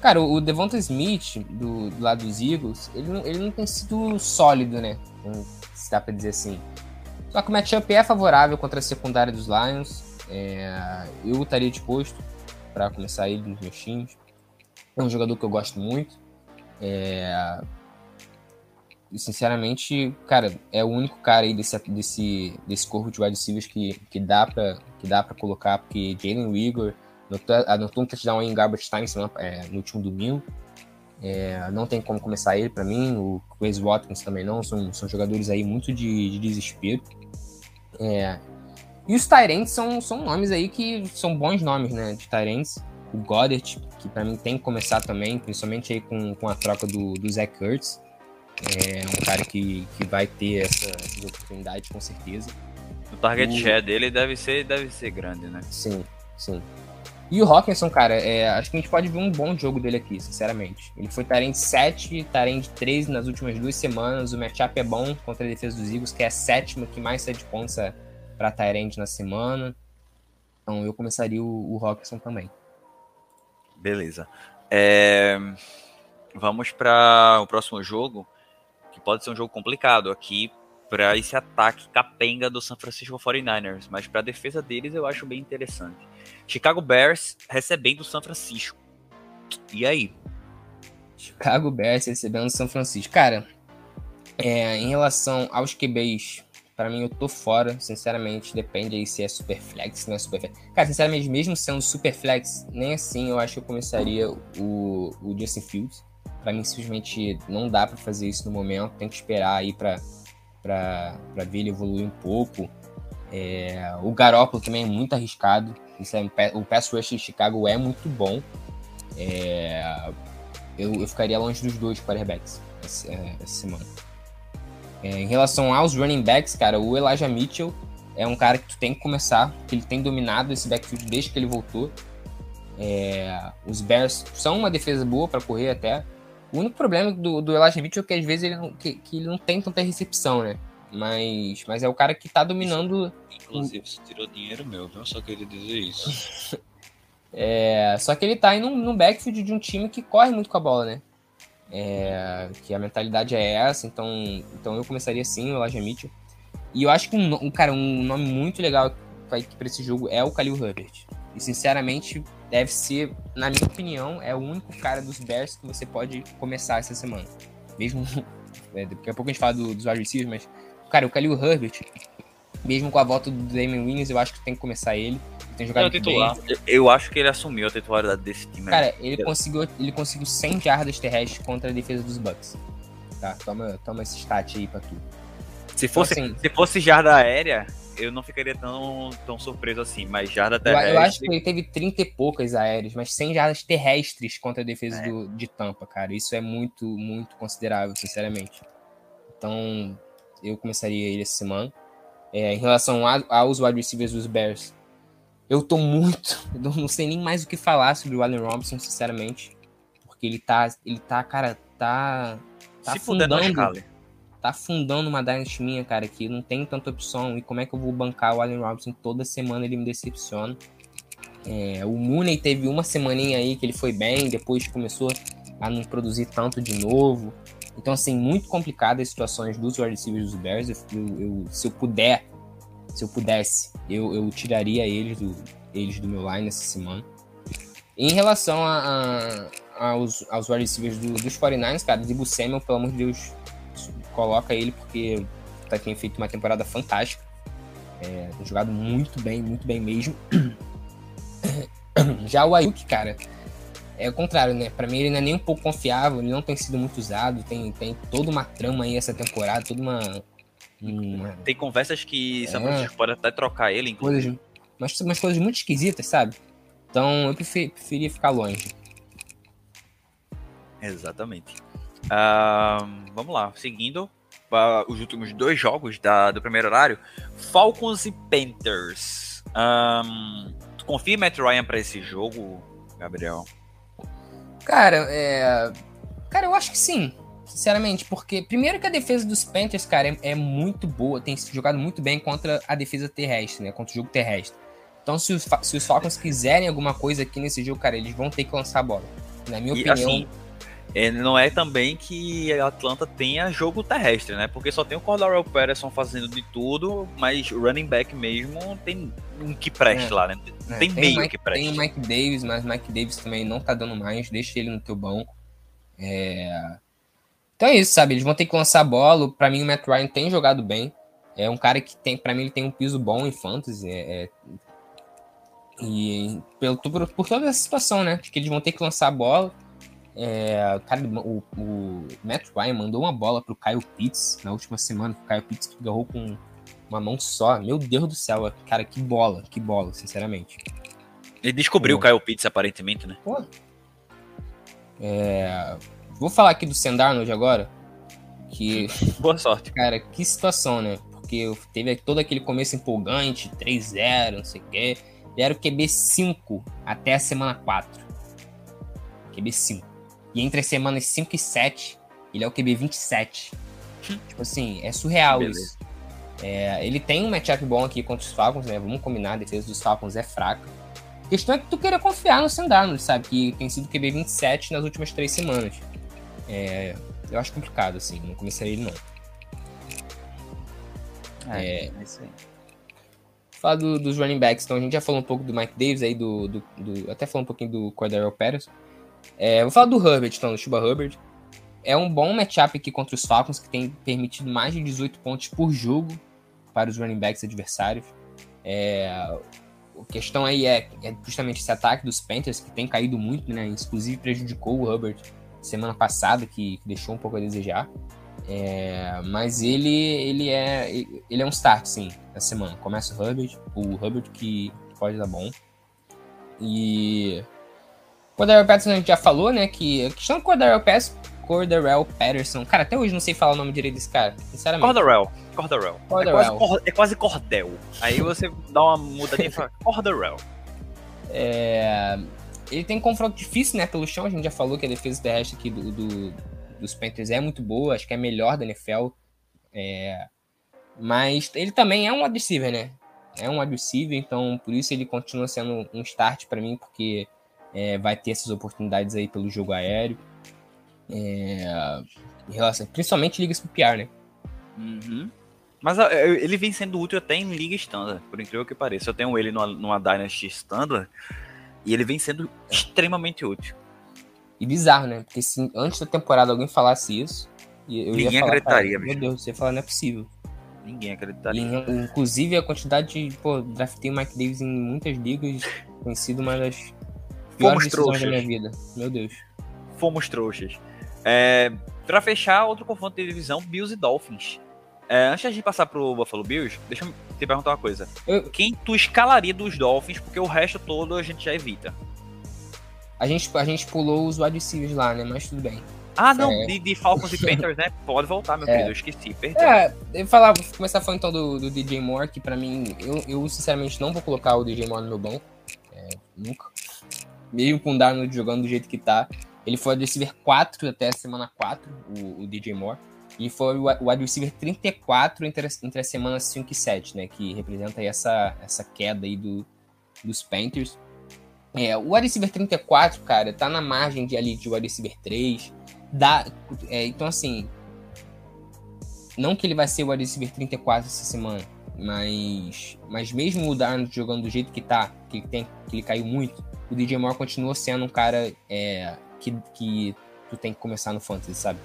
cara, o Devonta Smith, do, do lado dos Eagles, ele não, ele não tem sido sólido, né? Se dá para dizer assim. Só que o matchup é favorável contra a secundária dos Lions. É, eu estaria disposto para começar ele nos meus times. É um jogador que eu gosto muito. É, sinceramente, cara, é o único cara aí desse, desse, desse corpo de wide receivers que, que dá para que dá para colocar, porque Jalen Rigor anotou um touchdown em garbage time é, no último domingo. É, não tem como começar ele para mim, o Chris Watkins também não, são, são jogadores aí muito de, de desespero. É, e os Tyrants são, são nomes aí que são bons nomes, né, de Tyrants. O Goddard, que para mim tem que começar também, principalmente aí com, com a troca do, do Zach Kurtz. É um cara que, que vai ter essa, essa oportunidade com certeza. O target share dele deve ser, deve ser grande, né? Sim, sim. E o Hawkinson, cara, é, acho que a gente pode ver um bom jogo dele aqui, sinceramente. Ele foi Tyrant 7, Tyrant 13 nas últimas duas semanas. O matchup é bom contra a defesa dos Eagles, que é a sétima que mais de pontos é para Tyrant na semana. Então eu começaria o, o Hawkinson também. Beleza. É... Vamos para o próximo jogo, que pode ser um jogo complicado aqui para esse ataque capenga do San Francisco 49ers, mas para a defesa deles eu acho bem interessante. Chicago Bears recebendo o São Francisco. E aí? Chicago Bears recebendo o São Francisco. Cara, é, em relação aos QBs, para mim eu tô fora, sinceramente. Depende aí se é super flex, não é super flex. Cara, sinceramente, mesmo sendo super flex, nem assim eu acho que eu começaria o, o Justin Fields. Para mim, simplesmente não dá para fazer isso no momento. Tem que esperar aí para ver ele evoluir um pouco. É, o Garoppolo também é muito arriscado. É, o pass rush de Chicago é muito bom. É, eu, eu, ficaria longe dos dois quarterbacks essa, é, essa semana. É, em relação aos running backs, cara, o Elijah Mitchell é um cara que tu tem que começar, porque ele tem dominado esse backfield desde que ele voltou. É, os Bears são uma defesa boa para correr até, o único problema do, do Elijah Mitchell é que às vezes ele não, que, que ele não tem tanta recepção, né? Mas, mas é o cara que tá dominando. Inclusive, você tirou dinheiro meu, viu? Só queria dizer isso. é, só que ele tá indo no backfield de um time que corre muito com a bola, né? É, que a mentalidade é essa, então, então eu começaria sim o Elijah Mitchell. E eu acho que um, um cara, um nome muito legal para esse jogo é o Khalil Herbert. E sinceramente, deve ser, na minha opinião, é o único cara dos Bears que você pode começar essa semana. Mesmo. É, daqui a pouco a gente fala do, dos wide mas. Cara, o Khalil Herbert, mesmo com a volta do Damon Williams, eu acho que tem que começar ele. ele tem jogado é titular. Bem. Eu acho que ele assumiu a titularidade desse time. Cara, ele conseguiu, ele conseguiu 100 jardas terrestres contra a defesa dos Bucks. Tá, toma, toma esse stat aí pra tu. Se fosse, então, assim, se fosse jarda aérea, eu não ficaria tão, tão surpreso assim, mas jarda terrestre... Eu, eu acho que ele teve 30 e poucas aéreas, mas 100 jardas terrestres contra a defesa é. do, de Tampa, cara. Isso é muito, muito considerável, sinceramente. Então, eu começaria ele essa semana. É, em relação a, aos wide receivers dos Bears, eu tô muito... Eu não sei nem mais o que falar sobre o Allen Robinson, sinceramente. Porque ele tá, ele tá, cara, tá... Tá Se fundando tá afundando uma Dynasty minha, cara, que não tem tanta opção. E como é que eu vou bancar o Allen Robinson toda semana? Ele me decepciona. É, o Mooney teve uma semaninha aí que ele foi bem, depois começou a não produzir tanto de novo. Então, assim, muito complicadas as situações dos wide receivers dos Bears. Eu, eu, se eu puder, se eu pudesse, eu, eu tiraria eles do, eles do meu line essa semana. Em relação a, a, aos, aos wide receivers do, dos 49ers, cara, Dibu Samuel, pelo amor de Deus, coloca ele porque tá, tem feito uma temporada fantástica. É, tem jogado muito bem, muito bem mesmo. Já o Ayuk, cara, é o contrário, né? Pra mim ele não é nem um pouco confiável, ele não tem sido muito usado, tem, tem toda uma trama aí essa temporada, toda uma. uma... Tem conversas que São é, pode até trocar ele, inclusive. Coisas, mas umas coisas muito esquisitas, sabe? Então eu prefer, preferia ficar longe. Exatamente. Uh, vamos lá, seguindo uh, os últimos dois jogos da, do primeiro horário: Falcons e Panthers. Um, tu confia em Matt Ryan para esse jogo, Gabriel? Cara, é... cara, eu acho que sim. Sinceramente, porque primeiro que a defesa dos Panthers, cara, é, é muito boa, tem jogado muito bem contra a defesa terrestre, né? Contra o jogo terrestre. Então, se os, se os Falcons quiserem alguma coisa aqui nesse jogo, cara, eles vão ter que lançar a bola. Na minha e, opinião, assim, é, não é também que a Atlanta tenha jogo terrestre, né? Porque só tem o Cordarrelle Patterson fazendo de tudo, mas running back mesmo tem um que preste é, lá, né? É, tem, meio Mike, que preste. Tem o Mike Davis, mas o Mike Davis também não tá dando mais, deixa ele no teu banco. É... Então é isso, sabe? Eles vão ter que lançar a bola. Pra mim, o Matt Ryan tem jogado bem. É um cara que tem, para mim, ele tem um piso bom em fantasy. É, é... E pelo, por, por toda essa situação, né? Que eles vão ter que lançar a bola. É, o, cara, o, o Matt Ryan mandou uma bola pro Kyle Pitts na última semana. O Kyle Pitts agarrou com uma mão só. Meu Deus do céu, cara, que bola, que bola, sinceramente. Ele descobriu Pô. o Kyle Pitts, aparentemente, né? Pô. É, vou falar aqui do Sendarnold agora. Que. Boa sorte. Cara, que situação, né? Porque teve todo aquele começo empolgante, 3-0, não sei o quê. O QB 5 até a semana 4. QB 5. E entre as semanas 5 e 7, ele é o QB 27. tipo assim, é surreal Beleza. isso. É, ele tem um matchup bom aqui contra os Falcons, né? Vamos combinar, a defesa dos Falcons é fraca. A questão é que tu queira confiar no Sandarno, sabe? Que tem sido QB 27 nas últimas três semanas. É, eu acho complicado, assim. Não começaria ele, não. É, é isso aí. Falar do, dos running backs, então a gente já falou um pouco do Mike Davis aí, do, do, do até falou um pouquinho do Cordero Pérez. É, vou falar do Herbert, então, do Chuba Herbert. É um bom matchup aqui contra os Falcons, que tem permitido mais de 18 pontos por jogo para os running backs adversários. É, a questão aí é, é, justamente esse ataque dos Panthers, que tem caído muito, né? Inclusive prejudicou o Herbert semana passada, que, que deixou um pouco a desejar. É, mas ele, ele, é, ele é um start, sim, na semana. Começa o Herbert, o Herbert que pode dar bom. E Cordarrelle Patterson a gente já falou, né? Que a questão do Cordarrelle Patterson, Patterson. Cara, até hoje não sei falar o nome direito desse cara, sinceramente. Cordarrelle. Cordarrelle. É, quase, é quase cordel. Aí você dá uma mudadinha e fala Cordarrelle. É... Ele tem confronto difícil, né? Pelo chão, a gente já falou que a defesa terrestre aqui do, do dos Panthers é muito boa, acho que é a melhor da NFL. É... Mas ele também é um wide receiver, né? É um wide receiver, então por isso ele continua sendo um start para mim, porque é, vai ter essas oportunidades aí pelo jogo aéreo. É, em relação, principalmente ligas PPR, né? Uhum. Mas ele vem sendo útil até em liga standard, por incrível que pareça. Eu tenho ele numa, numa Dynasty standard e ele vem sendo extremamente útil. E bizarro, né? Porque se antes da temporada alguém falasse isso, eu Ninguém ia falar, acreditaria, Meu Deus, você ia falar, não é possível. Ninguém acreditaria. E, inclusive, a quantidade de. Pô, draftei o Mike Davis em muitas ligas, tem sido uma das Fomos trouxas. minha vida. Meu Deus. Fomos trouxas. É, para fechar, outro confronto de divisão, Bills e Dolphins. É, antes de passar pro Buffalo Bills, deixa eu te perguntar uma coisa. Eu... Quem tu escalaria dos Dolphins, porque o resto todo a gente já evita? A gente, a gente pulou os wide receivers lá, né? Mas tudo bem. Ah, não, é... de, de, Falcons e Panthers, né? Pode voltar, meu é... querido, eu esqueci, perdão. É, eu falar, vou começar falando então do, do DJ Moore, que pra mim, eu, eu sinceramente não vou colocar o DJ Moore no meu banco. É, nunca mesmo com o Darnold jogando do jeito que tá. Ele foi o receiver 4 até a semana 4, o, o DJ Moore. E foi o wide receiver 34 entre, entre as semanas 5 e 7, né? Que representa essa, essa queda aí do, dos Panthers. É, o wide receiver 34, cara, tá na margem de ali de wide receiver 3. Dá, é, então, assim, não que ele vai ser o wide receiver 34 essa semana, mas, mas mesmo o Darnold jogando do jeito que tá, que, tem, que ele caiu muito, o DJ Moore continua sendo um cara é, que, que tu tem que começar no fantasy, sabe?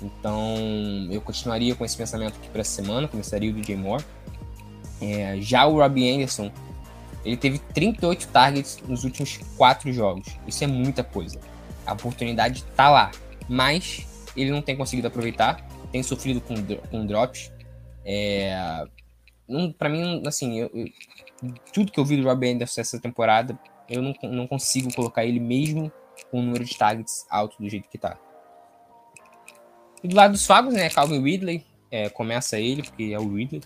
Então, eu continuaria com esse pensamento aqui para essa semana, começaria o DJ Moore. É, já o Robbie Anderson, ele teve 38 targets nos últimos 4 jogos. Isso é muita coisa. A oportunidade tá lá, mas ele não tem conseguido aproveitar, tem sofrido com, com drops. É, para mim, assim, eu, eu, tudo que eu vi do Robbie Anderson essa temporada eu não, não consigo colocar ele mesmo com o número de targets alto do jeito que tá. E do lado dos Fagos, né? Calvin Ridley. É, começa ele, porque é o Ridley.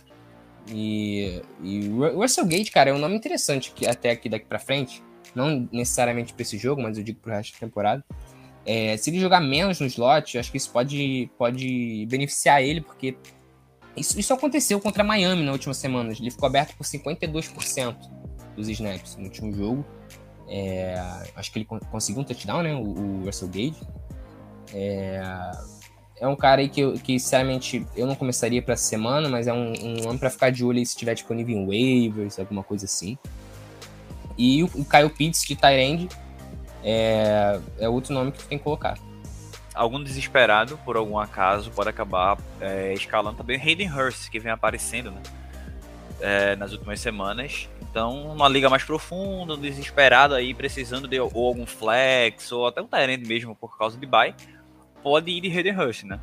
E, e o Russell Gate, cara, é um nome interessante que até aqui daqui para frente. Não necessariamente para esse jogo, mas eu digo pro resto da temporada. É, se ele jogar menos no slot, eu acho que isso pode, pode beneficiar ele, porque isso, isso aconteceu contra Miami na última semana. Ele ficou aberto por 52% dos snaps no último jogo. É, acho que ele conseguiu um touchdown, né? O, o Russell Gage. É, é um cara aí que, eu, que, sinceramente, eu não começaria para essa semana, mas é um, um nome para ficar de olho aí se estiver disponível em waivers, alguma coisa assim. E o, o Kyle Pitts de Tyrande é, é outro nome que tem que colocar. Algum desesperado, por algum acaso, pode acabar é, escalando também o Hayden Hurst, que vem aparecendo, né? É, nas últimas semanas. Então, uma liga mais profunda, um desesperado aí, precisando de ou algum flex, ou até um Tyrant mesmo por causa de buy, pode ir de Hayden Rush, né?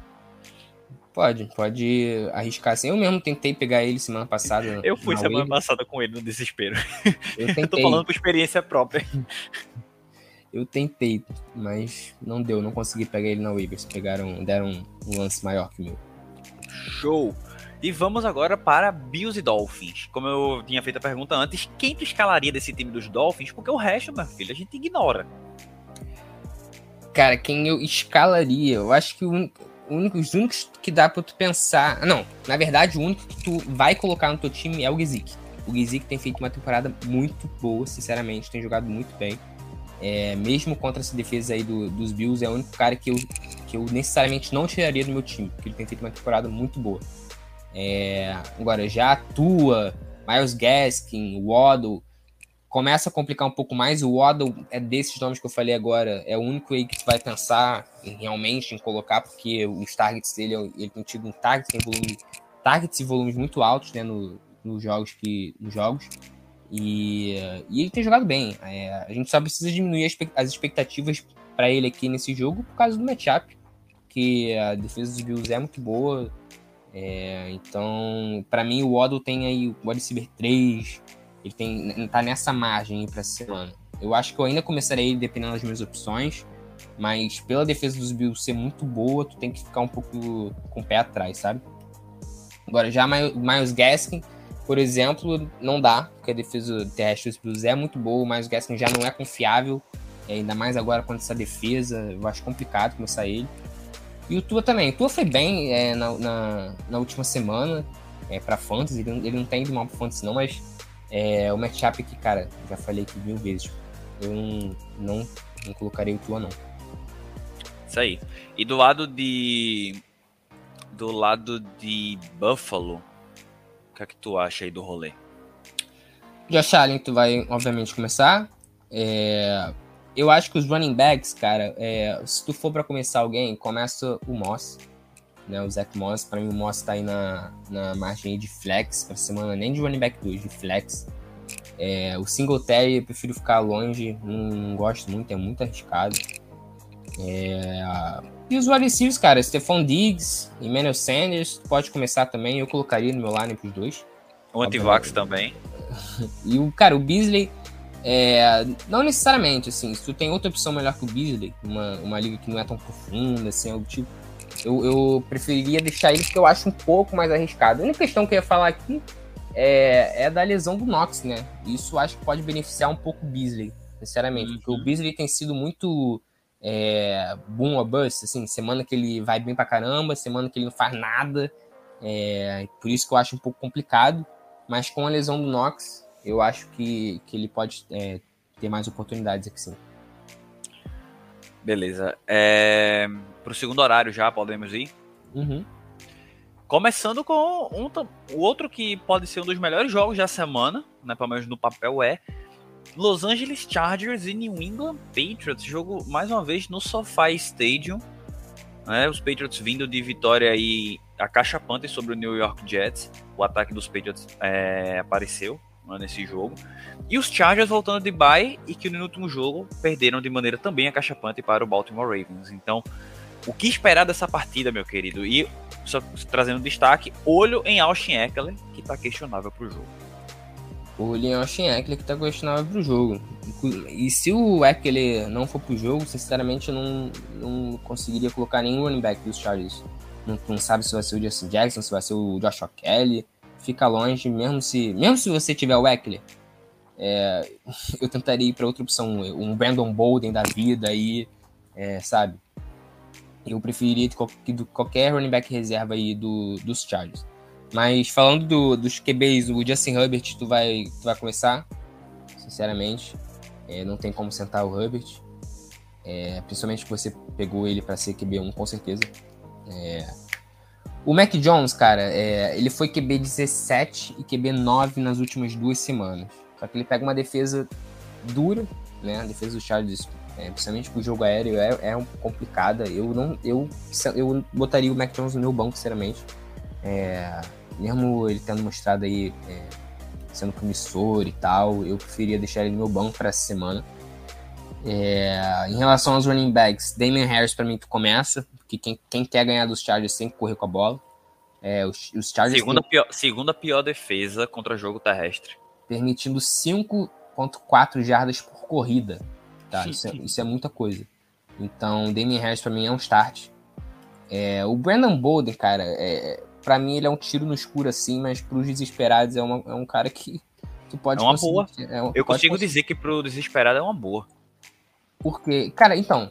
Pode, pode arriscar assim. Eu mesmo tentei pegar ele semana passada. Eu fui semana wave. passada com ele no desespero. Eu, tentei. eu tô falando por experiência própria. Eu tentei, mas não deu, não consegui pegar ele na Waivers. Pegaram, deram um lance maior que o meu. Show! E vamos agora para Bills e Dolphins. Como eu tinha feito a pergunta antes, quem tu escalaria desse time dos Dolphins? Porque o resto, meu filho, a gente ignora. Cara, quem eu escalaria? Eu acho que o único, os únicos que dá pra tu pensar. Não, na verdade, o único que tu vai colocar no teu time é o Gizik. O Gizik tem feito uma temporada muito boa, sinceramente, tem jogado muito bem. É, mesmo contra essa defesa aí do, dos Bills, é o único cara que eu, que eu necessariamente não tiraria do meu time, porque ele tem feito uma temporada muito boa. É, agora, já atua Miles Gaskin, Waddle, começa a complicar um pouco mais. O Waddle é desses nomes que eu falei agora, é o único aí que tu vai pensar em, realmente em colocar, porque os targets dele, ele tem tido um target, tem volume, targets e volumes muito altos né, no, nos jogos que nos jogos. E, e ele tem jogado bem. É, a gente só precisa diminuir as expectativas para ele aqui nesse jogo por causa do matchup, que a defesa dos Bills é muito boa. É, então, para mim, o Waddle tem aí o wide receiver 3, ele tem, tá nessa margem para semana. Eu acho que eu ainda começarei dependendo das minhas opções, mas pela defesa dos Bills ser muito boa, tu tem que ficar um pouco com o pé atrás, sabe? Agora, já Miles Gaskin, por exemplo, não dá, porque a defesa terrestre dos Bills é muito boa, o Miles Gaskin já não é confiável, ainda mais agora com essa defesa, eu acho complicado começar ele. E o Tua também. O Tua foi bem é, na, na, na, última semana é, para Fantasy. Ele, ele, não tem ido mal para Fantasy, não, mas é, o matchup que, cara, já falei aqui mil vezes. Eu não, não, não colocaria o Tua, não. Isso aí. E do lado de. Do lado de Buffalo, o que é que tu acha aí do rolê? Josh Allen, tu vai, obviamente, começar. É, eu acho que os running backs, cara, é, se tu for para começar alguém, começa o Moss, né? O Zach Moss. Para mim, o Moss tá aí na, na margem de flex pra semana, nem de running back 2, de flex. É, o Singletary eu prefiro ficar longe, não, não gosto muito, é muito arriscado. É, e os wide cara, Stephon Diggs, Emmanuel Sanders, pode começar também, eu colocaria no meu line pros dois. O Antivax também. e o, cara, o Beasley, é, não necessariamente, assim, se tu tem outra opção melhor que o Beasley, uma, uma liga que não é tão profunda, assim, algo tipo, eu, eu preferiria deixar ele porque eu acho um pouco mais arriscado. A única questão que eu ia falar aqui é, é da lesão do Knox, né? Isso acho que pode beneficiar um pouco o Beasley, sinceramente, uhum. porque o uhum. Beasley tem sido muito é, boom or bust, assim, semana que ele vai bem pra caramba, semana que ele não faz nada, é, por isso que eu acho um pouco complicado, mas com a lesão do Knox, eu acho que, que ele pode é, ter mais oportunidades aqui sim. Beleza. É, Para o segundo horário já podemos ir? Uhum. Começando com um, o outro que pode ser um dos melhores jogos da semana, né, pelo menos no papel, é Los Angeles Chargers e New England Patriots. Jogo mais uma vez no SoFi Stadium. Né, os Patriots vindo de vitória aí a caixa panta sobre o New York Jets. O ataque dos Patriots é, apareceu né, nesse jogo. E os Chargers voltando de bye e que no último jogo perderam de maneira também a caixa pante para o Baltimore Ravens. Então, o que esperar dessa partida, meu querido? E só trazendo destaque, olho em Austin Eckler, que está questionável para o jogo. Olho em Austin Eckler, que está questionável para o jogo. E se o Eckler não for para o jogo, sinceramente eu não, não conseguiria colocar nenhum running back dos Chargers. Não, não sabe se vai ser o Justin Jackson, se vai ser o Joshua Kelly fica longe, mesmo se, mesmo se você tiver o Eckler, é, eu tentaria ir para outra opção, um Brandon Bolden da vida aí, é, sabe? Eu preferiria de qualquer running back reserva aí do, dos Chargers. Mas falando do, dos QBs, o Justin Herbert, tu vai, tu vai começar, sinceramente. É, não tem como sentar o Herbert. É, principalmente que você pegou ele para ser QB1, com certeza. É, o Mac Jones, cara, é, ele foi QB 17 e QB 9 nas últimas duas semanas. Só que ele pega uma defesa dura, né? A defesa do Chargers, é, principalmente pro jogo aéreo, é, é um complicada. Eu não, eu, eu botaria o Mac Jones no meu banco, sinceramente. É, mesmo ele tendo mostrado aí é, sendo promissor e tal. Eu preferia deixar ele no meu banco para essa semana. É, em relação aos running backs, Damian Harris para mim começa, porque quem, quem, quer ganhar dos Chargers tem que correr com a bola. É, os, os Chargers segunda, tem... pior, segunda pior defesa contra jogo terrestre. Permitindo 5.4 jardas por corrida. Tá? Isso, é, isso é muita coisa. Então, Damian Harris para mim é um start. É, o Brandon Bolden, cara, é, para mim ele é um tiro no escuro assim, mas pros desesperados é, uma, é um cara que tu pode É uma boa. É, eu consigo conseguir. dizer que pro desesperado é uma boa. Porque, cara, então,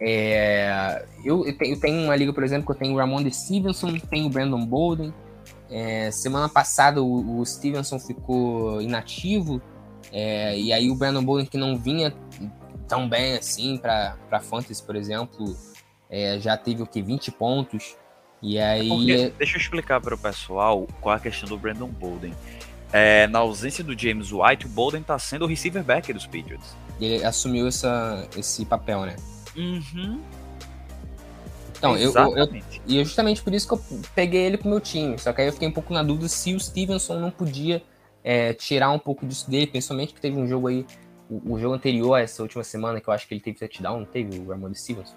é, eu, eu, tenho, uma liga, por exemplo, que eu tenho o Ramon de Stevenson, tenho o Brandon Bolden. É, semana passada o, o, Stevenson ficou inativo, é, e aí o Brandon Bolden, que não vinha tão bem assim para Fantasy, por exemplo, é, já teve o que? 20 pontos. E aí. Porque, deixa eu explicar para o pessoal qual é a questão do Brandon Bolden. É, na ausência do James White, o Bolden está sendo o receiver back dos Patriots. Ele assumiu essa, esse papel, né? Uhum. Então, eu, eu, E é justamente por isso que eu peguei ele pro meu time. Só que aí eu fiquei um pouco na dúvida se o Stevenson não podia é, tirar um pouco disso dele, principalmente que teve um jogo aí, o, o, jogo anterior a essa última semana, que eu acho que ele teve touchdown, não teve o Ramon Stevenson?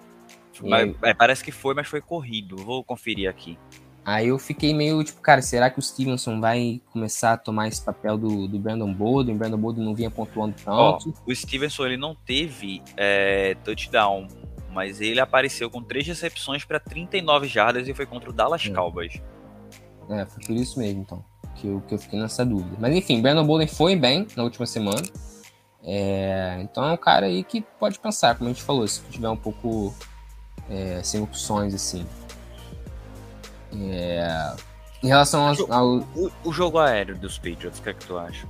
Mas, é, parece que foi, mas foi corrido. Vou conferir aqui. Aí eu fiquei meio tipo, cara, será que o Stevenson vai começar a tomar esse papel do, do Brandon Bolden? O Brandon Bolden não vinha pontuando tanto. o Stevenson ele não teve é, touchdown, mas ele apareceu com três recepções para 39 jardas e foi contra o Dallas é. Cowboys. É, foi por isso mesmo, então, que eu, que eu fiquei nessa dúvida. Mas enfim, Brandon Bolden foi bem na última semana. É, então é um cara aí que pode pensar, como a gente falou, se tiver um pouco é, sem opções assim. É... Em relação ao, ao... O, o, jogo aéreo dos Patriots, o que é que tu acha?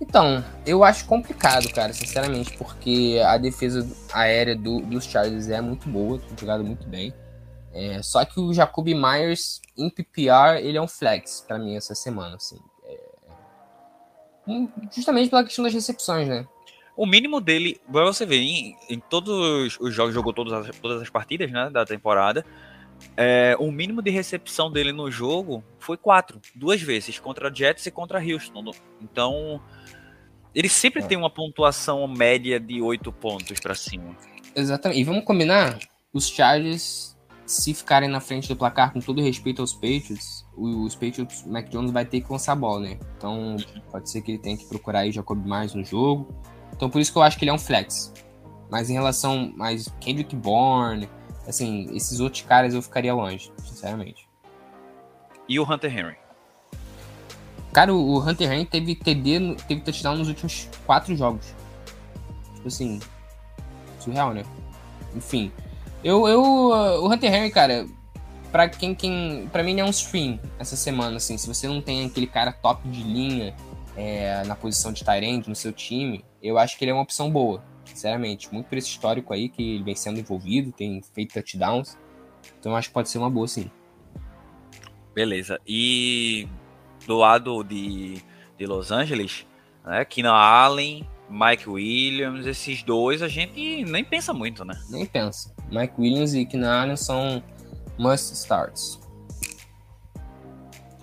Então, eu acho complicado, cara, sinceramente, porque a defesa aérea do, dos Chargers é muito boa, tem jogado muito bem. É, só que o Jacoby Myers, em PPR, ele é um flex para mim essa semana, assim. É... Justamente pela questão das recepções, né? O mínimo dele, pra você ver, em, em todos os jogos, jogou todas as, todas as partidas né, da temporada. É, o mínimo de recepção dele no jogo foi quatro, duas vezes, contra Jets e contra Houston. Então, ele sempre é. tem uma pontuação média de oito pontos para cima. Exatamente. E vamos combinar? Os Chargers, se ficarem na frente do placar com todo respeito aos Patriots, os Patriots, o Mac Jones vai ter que lançar a bola, né? Então, pode ser que ele tenha que procurar aí Jacob mais no jogo. Então, por isso que eu acho que ele é um flex. Mas em relação mais Kendrick Bourne, Assim, esses outros caras eu ficaria longe, sinceramente. E o Hunter Henry? Cara, o Hunter Henry teve TD, teve touchdown nos últimos quatro jogos. Tipo assim, surreal, né? Enfim, eu, eu o Hunter Henry, cara, para quem, quem, para mim é um stream essa semana, assim. Se você não tem aquele cara top de linha é, na posição de Tyrant no seu time, eu acho que ele é uma opção boa sinceramente. Muito por esse histórico aí que ele vem sendo envolvido, tem feito touchdowns. Então acho que pode ser uma boa, sim. Beleza. E do lado de, de Los Angeles, né? Keenan Allen, Mike Williams, esses dois a gente nem pensa muito, né? Nem pensa. Mike Williams e Keenan Allen são must starts.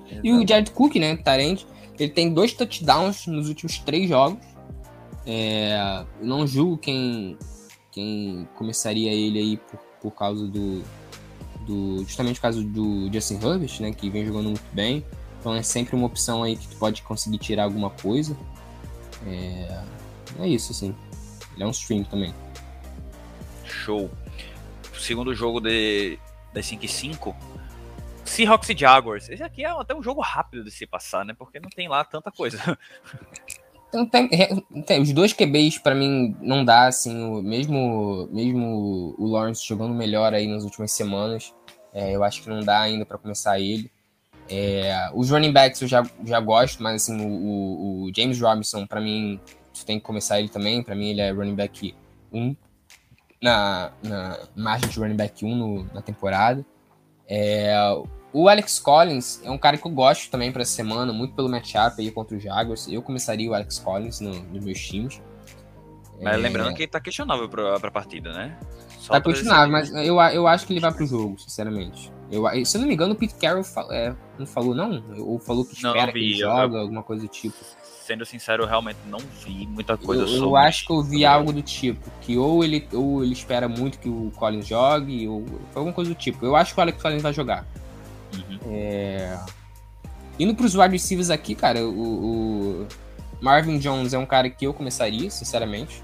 Exato. E o Jared Cook, né, Tarente, ele tem dois touchdowns nos últimos três jogos. É, não julgo quem, quem começaria ele aí por, por causa do, do. Justamente por causa do Justin Herbert, né? Que vem jogando muito bem. Então é sempre uma opção aí que tu pode conseguir tirar alguma coisa. É, é isso, assim. Ele é um stream também. Show. Segundo jogo de, das 5 e 5. Seahawks e Jaguars. Esse aqui é até um jogo rápido de se passar, né? Porque não tem lá tanta coisa. Então, tem, tem, os dois QBs para mim não dá assim, o, mesmo mesmo o Lawrence jogando melhor aí nas últimas semanas, é, eu acho que não dá ainda para começar ele. É, os running backs eu já, já gosto, mas assim, o, o James Robinson para mim você tem que começar ele também, para mim ele é running back 1 na, na margem de running back 1 no, na temporada. É, o Alex Collins é um cara que eu gosto também para essa semana, muito pelo matchup aí contra o Jaguars. Eu começaria o Alex Collins no, nos meus times. Mas é... lembrando que tá questionável pra, pra partida, né? Só tá questionável, mas eu, eu acho que ele vai pro jogo, sinceramente. Eu, se eu não me engano, o Pete Carroll é, não falou, não? Ou falou que espera não, não vi, que ele joga, alguma coisa do tipo. Sendo sincero, eu realmente não vi muita coisa eu, sobre. Eu acho que eu vi algo do tipo, que ou ele, ou ele espera muito que o Collins jogue, ou foi alguma coisa do tipo. Eu acho que o Alex Collins vai jogar. Uhum. É... Indo pros wide receivers aqui, cara, o, o, Marvin Jones é um cara que eu começaria, sinceramente.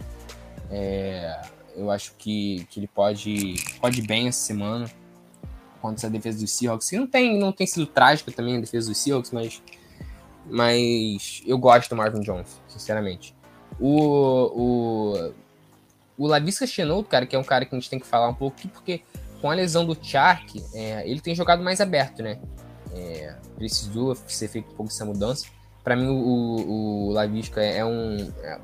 É... Eu acho que, que ele pode, pode ir bem essa semana contra a defesa dos Seahawks. Que não tem, não tem sido trágica também a defesa dos Seahawks, mas, mas eu gosto do Marvin Jones, sinceramente. O, o, o Lavisca Chenault, cara, que é um cara que a gente tem que falar um pouco aqui, porque com a lesão do Chark, é, ele tem jogado mais aberto, né? É, precisou ser feito um pouco essa mudança. Para mim, o, o, Lavisca é um. É,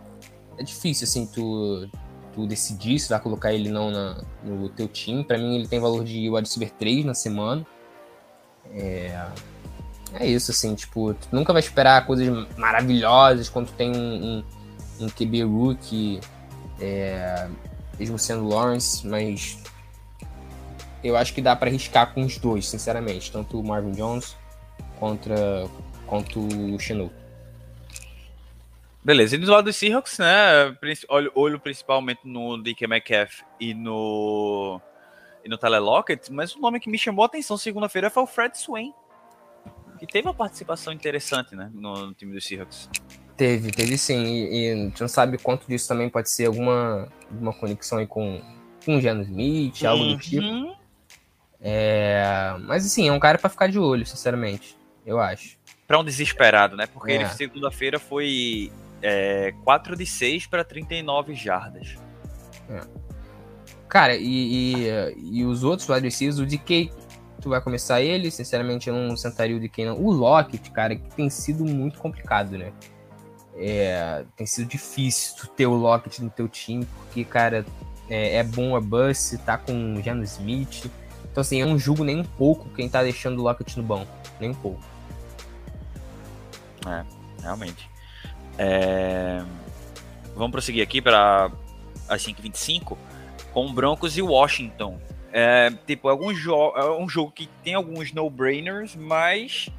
é difícil, assim, tu tu decidir se vai colocar ele não na, no teu time. Para mim, ele tem valor de wide receiver 3 na semana. É, é isso, assim, tipo, tu nunca vai esperar coisas maravilhosas quando tem um, um, um QB rookie, é, mesmo sendo Lawrence, mas eu acho que dá para arriscar com os dois, sinceramente, tanto o Marvin Jones contra, quanto o Chenou. Beleza, e do lado dos Seahawks, né? Olho, olho principalmente no DK Metcalf e no. E no Tyler Lockett, mas o nome que me chamou a atenção segunda-feira foi o Fred Swain. Que teve uma participação interessante, né? No, no time dos Seahawks. Teve, teve sim. E, e a gente não sabe quanto disso também pode ser alguma, alguma conexão aí com, com o Geno Smith, algo uhum. do tipo. É, mas assim, é um cara para ficar de olho, sinceramente. Eu acho. Para um desesperado, né? Porque é. ele segunda-feira foi é, 4 de 6 para 39 jardas. É. Cara, e, e, e, os outros wide receivers, o DK, tu vai começar ele, sinceramente eu não sentaria o DK não. O Lockett, cara, que tem sido muito complicado, né? É, tem sido difícil tu ter o Lockett no teu time, porque, cara, é, é bom a bus, tá com o Jano Smith. Então, assim, eu não julgo nem um pouco quem tá deixando o Lockett no banco. Nem um pouco. É, realmente. É... Vamos prosseguir aqui para as 5h25 com Broncos e Washington. É, tipo, algum jo é um jogo que tem alguns no-brainers, mas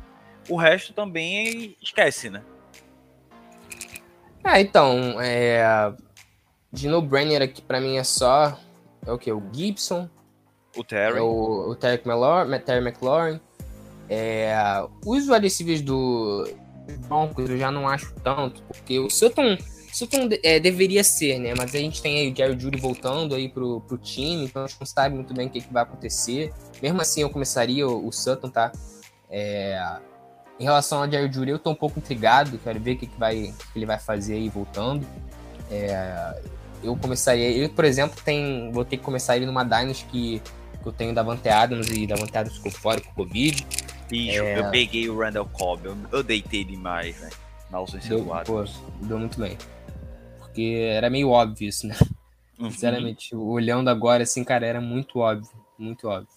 o resto também esquece, né? Ah, então, é... de no-brainer aqui para mim é só é o que? O Gibson, o Terry, é o, o Terry, McLaurin, Terry McLaurin. É... Os adesivos do, Broncos eu já não acho tanto, porque o Sutton, Sutton é, deveria ser, né? Mas a gente tem aí o Jerry Judy voltando aí pro, pro time, então a gente não sabe muito bem o que, que vai acontecer. Mesmo assim, eu começaria o, o Sutton, tá? É, em relação ao Jerry Judy, eu tô um pouco intrigado, quero ver o que, que, vai, que ele vai fazer aí voltando. É, eu começaria, ele, por exemplo, tem, vou ter que começar ele numa Dynasty que, que eu tenho da Vante Adams e da Vante Adams ficou fora com o Covid. Bicho, é... eu peguei o Randall Cobb, eu, eu deitei demais, velho. Na ausência deu, do Pô, deu muito bem. Porque era meio óbvio isso, né? Uhum. Sinceramente, olhando agora, assim, cara, era muito óbvio. Muito óbvio.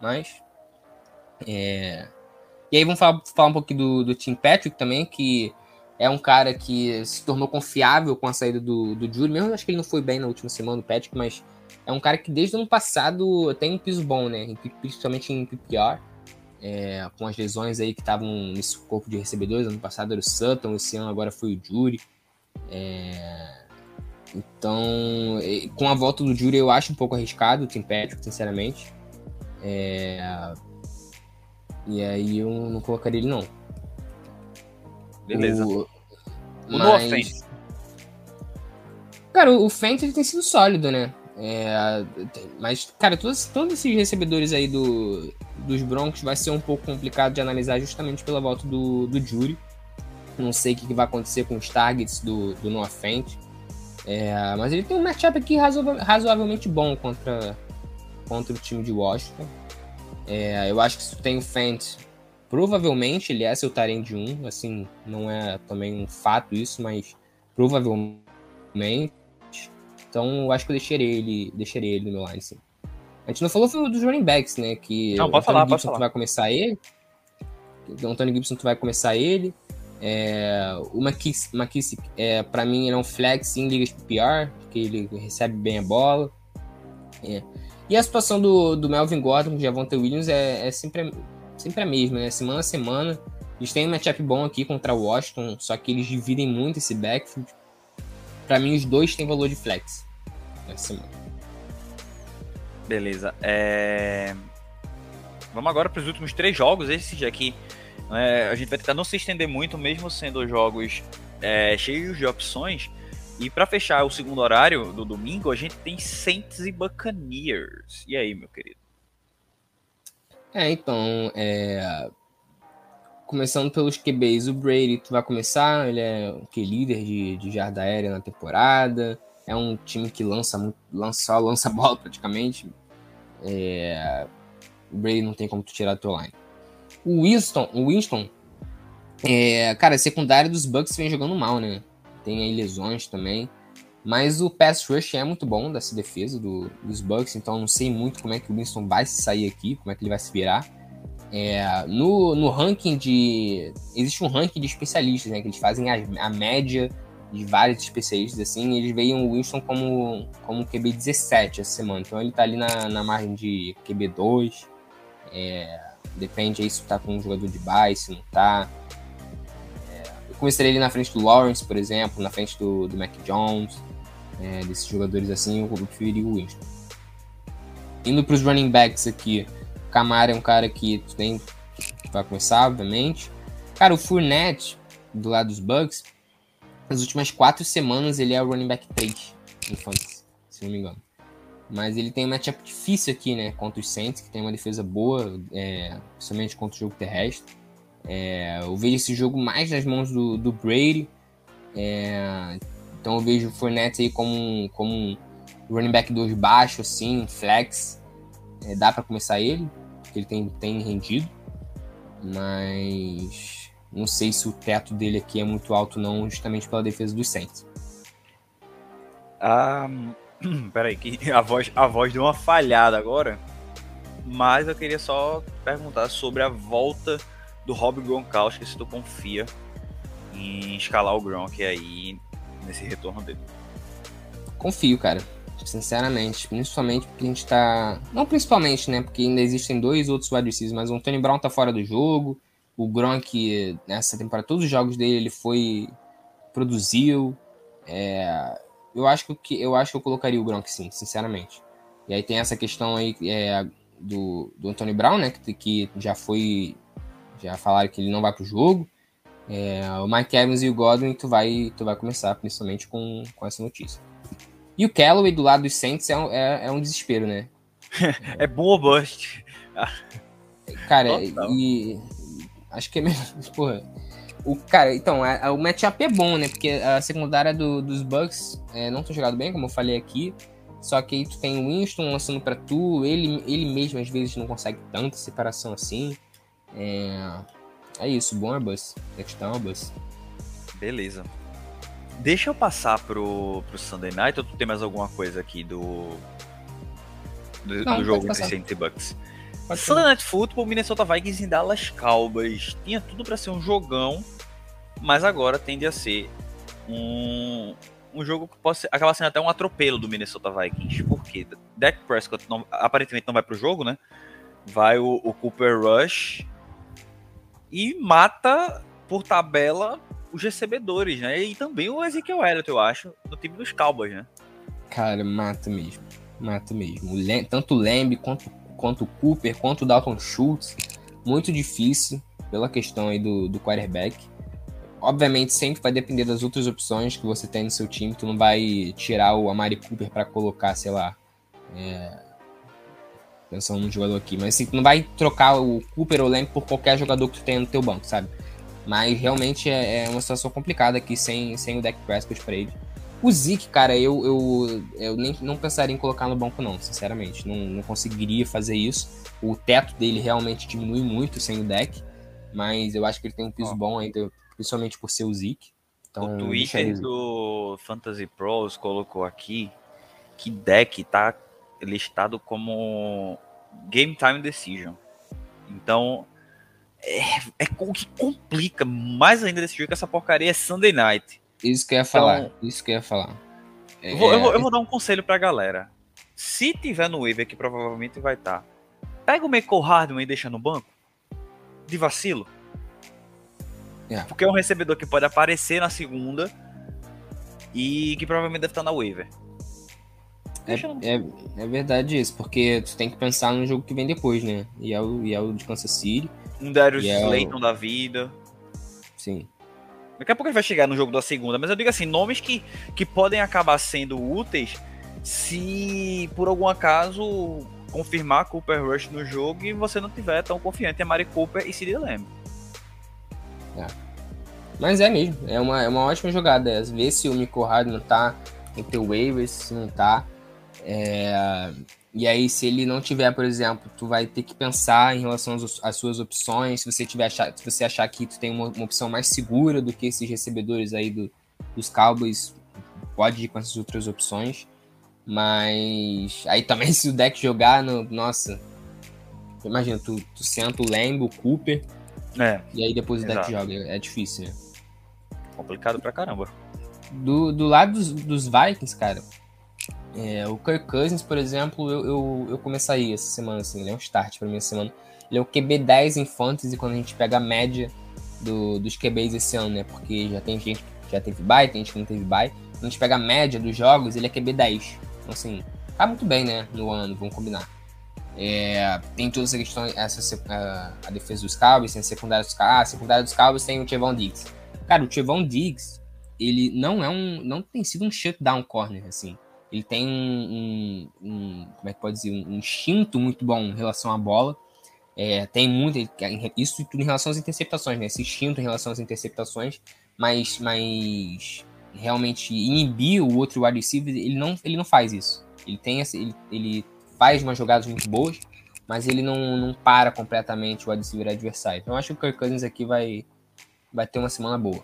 Mas. É... E aí vamos falar, falar um pouquinho do, do Tim Patrick também, que é um cara que se tornou confiável com a saída do, do Júlio. Mesmo acho que ele não foi bem na última semana, o Patrick, mas é um cara que desde o ano passado tem um piso bom, né? Principalmente em PPR é, com as lesões aí que estavam nesse corpo de recebedores. Ano passado era o Sutton, esse ano agora foi o Jury. É, então, com a volta do Jury, eu acho um pouco arriscado o Tim Patrick, sinceramente. É, e aí eu não colocaria ele, não. Beleza. O, o mas... Cara, o Fent tem sido sólido, né? É, mas, cara, todos, todos esses recebedores aí do, dos Broncos vai ser um pouco complicado de analisar justamente pela volta do, do Jury. Não sei o que, vai acontecer com os targets do, do Noah Fent. É, mas ele tem um matchup aqui razoavelmente bom contra, contra o time de Washington. É, eu acho que se tu tem o Fent, provavelmente ele é seu de 1. Assim, não é também um fato isso, mas provavelmente então, eu acho que eu deixaria ele, deixaria ele no meu line, sim. A gente não falou dos running backs, né? Que não, pode falar, Gibson, pode falar. Tu vai começar ele. O Antônio Gibson, tu vai começar ele. É, o McKissick, McKissick é, para mim, é um flex em ligas PPR, porque ele recebe bem a bola. É. E a situação do, do Melvin Gordon com o Javonte Williams é, é sempre, sempre a mesma, né? Semana a semana. Eles têm um matchup bom aqui contra o Washington, só que eles dividem muito esse backfield. Para mim, os dois têm valor de flex essa semana. Beleza. É... Vamos agora para os últimos três jogos. Esses aqui é, a gente vai tentar não se estender muito, mesmo sendo jogos é, cheios de opções. E para fechar o segundo horário do domingo, a gente tem Saints e Buccaneers. E aí, meu querido? É, então, é... começando pelos QBs, o Brady vai começar, ele é o que líder de, de jarda aérea na temporada. É um time que lança lança, lança bola praticamente. É... O Brady não tem como tu tirar do teu line. O Winston, o Winston, é, cara, a secundária dos Bucks vem jogando mal, né? Tem aí lesões também. Mas o pass rush é muito bom dessa defesa do, dos Bucks, então não sei muito como é que o Winston vai sair aqui, como é que ele vai se virar. É, no, no ranking de. Existe um ranking de especialistas, né? Que eles fazem a, a média de vários especialistas, assim. Eles veem o Winston como, como QB 17 essa semana. Então ele tá ali na, na margem de QB 2. É, Depende aí se tá com um jogador de base, se não tá. É, eu começaria ali na frente do Lawrence, por exemplo, na frente do, do Mac Jones, é, desses jogadores assim, eu preferiria o Winston. Indo para os running backs aqui, Camara é um cara que tem, vai começar, obviamente. Cara, o Fournette, do lado dos Bucks, nas últimas quatro semanas ele é o running back 3 em fantasy, se não me engano. Mas ele tem um matchup difícil aqui, né? Contra os Saints, que tem uma defesa boa, é, principalmente contra o jogo terrestre. É, eu vejo esse jogo mais nas mãos do, do Brady. É, então eu vejo o Fournette aí como, como um running back 2 baixo, assim, flex. É, dá para começar ele, porque ele tem, tem rendido. Mas não sei se o teto dele aqui é muito alto, não, justamente pela defesa dos Saints. Um, Peraí, que a voz, a voz deu uma falhada agora. Mas eu queria só perguntar sobre a volta do Rob Gronkowski, se tu confia em escalar o Gronk aí nesse retorno dele. Confio, cara. Sinceramente. Principalmente porque a gente tá. Não principalmente, né? Porque ainda existem dois outros wide receivers, mas o Anthony Brown tá fora do jogo. O Gronk, nessa temporada, todos os jogos dele, ele foi. produziu. É, eu acho que eu acho que eu colocaria o Gronk sim, sinceramente. E aí tem essa questão aí é, do, do Anthony Brown, né? Que, que já foi. Já falaram que ele não vai pro jogo. É, o Mike Evans e o Godwin, tu vai, tu vai começar, principalmente com, com essa notícia. E o Callaway do lado dos Saints é um, é, é um desespero, né? é bom ou bust? Cara, e. Acho que é mesmo. Porra, o, cara, então, a, a, o matchup é bom, né? Porque a secundária do, dos Bucks é, não tem jogado bem, como eu falei aqui. Só que aí tu tem o Winston lançando para tu, ele, ele mesmo às vezes não consegue tanta separação assim. É, é isso, bom é bus. Touchdown é bus. Beleza. Deixa eu passar pro, pro Sunday Night ou tu tem mais alguma coisa aqui do, do, não, do jogo entre Saints e Bucks? Sunday Night Football, Minnesota Vikings em Dallas Cowboys. Tinha tudo para ser um jogão, mas agora tende a ser um, um jogo que pode ser, acaba sendo até um atropelo do Minnesota Vikings. Por quê? Dak Prescott não, aparentemente não vai pro jogo, né? Vai o, o Cooper Rush e mata por tabela os recebedores, né? E também o Ezekiel Elliott, eu acho, no time dos Cowboys, né? Cara, mata mesmo. Mata mesmo. Tanto o Lamb quanto quanto o Cooper, quanto o Dalton Schultz. Muito difícil pela questão aí do, do quarterback. Obviamente, sempre vai depender das outras opções que você tem no seu time. Tu não vai tirar o Amari Cooper para colocar, sei lá. É... Pensando num jogador aqui. Mas assim, tu não vai trocar o Cooper ou o Lamb por qualquer jogador que tu tenha no teu banco, sabe? Mas realmente é, é uma situação complicada aqui sem, sem o Deck Prescott para ele. O Zeke, cara, eu, eu, eu nem não pensaria em colocar no banco, não, sinceramente. Não, não conseguiria fazer isso. O teto dele realmente diminui muito sem o deck. Mas eu acho que ele tem um piso oh. bom ainda, principalmente por ser o Zeke. Então, o Twitter do Fantasy Pros colocou aqui que deck tá listado como Game Time Decision. Então, é, é o que complica mais ainda desse jogo que essa porcaria é Sunday Night. Isso que eu ia falar. Então, isso que eu ia falar. É... Eu, vou, eu, vou, eu, vou, dar um conselho pra galera. Se tiver no waiver, que provavelmente vai estar, tá, pega o Michael Hardman e deixa no banco. De vacilo. Yeah. Porque é um recebedor que pode aparecer na segunda e que provavelmente deve estar na waiver. É, é, é, verdade isso, porque tu tem que pensar no jogo que vem depois, né? E é o, e é o de Kansas City. Um Darius é Slayton da vida. Sim. Daqui a pouco gente vai chegar no jogo da segunda, mas eu digo assim, nomes que, que podem acabar sendo úteis se por algum acaso confirmar Cooper Rush no jogo e você não tiver tão confiante em Mari Cooper e Sid Lamb. É. Mas é mesmo, é uma, é uma ótima jogada. Às vezes se o Miko não tá entre o waivers, se não tá. É... E aí, se ele não tiver, por exemplo, tu vai ter que pensar em relação às, suas opções. Se você tiver achar, se você achar que tu tem uma, uma opção mais segura do que esses recebedores aí do, dos Cowboys, pode ir com essas outras opções. Mas aí também se o deck jogar no. Nossa. Imagina, tu, tu senta o Lambo, o Cooper. É. E aí depois o deck joga. É difícil, né? Complicado pra caramba. Do, do lado dos, dos Vikings, cara. É, o Kirk Cousins, por exemplo, eu, eu, eu começaria essa semana, assim, ele é um start pra mim essa semana. Ele é o QB 10 em fantasy quando a gente pega a média do, dos QBs esse ano, né? Porque já tem gente que já teve bye, tem gente que não teve bye. Quando a gente pega a média dos jogos, ele é QB 10. Então, assim, tá muito bem, né? No ano, vamos combinar. É, tem toda essa questão, essa, a, a defesa dos Cowboys, tem a secundária dos Cowboys. Ah, a secundária dos Cowboys tem o Trevon Diggs. Cara, o Trevon Diggs, ele não é um. Não tem sido um shutdown corner, assim. Ele tem um, um, um como é que pode dizer, um instinto muito bom em relação à bola. É, tem muito, isso tudo em relação às interceptações, né? Esse instinto em relação às interceptações, mas, mas realmente inibir o outro wide receiver, ele não, ele não faz isso. Ele tem ele, ele faz umas jogadas muito boas, mas ele não, não para completamente o wide receiver adversário. Então eu acho que o Kirk Cousins aqui vai, vai ter uma semana boa.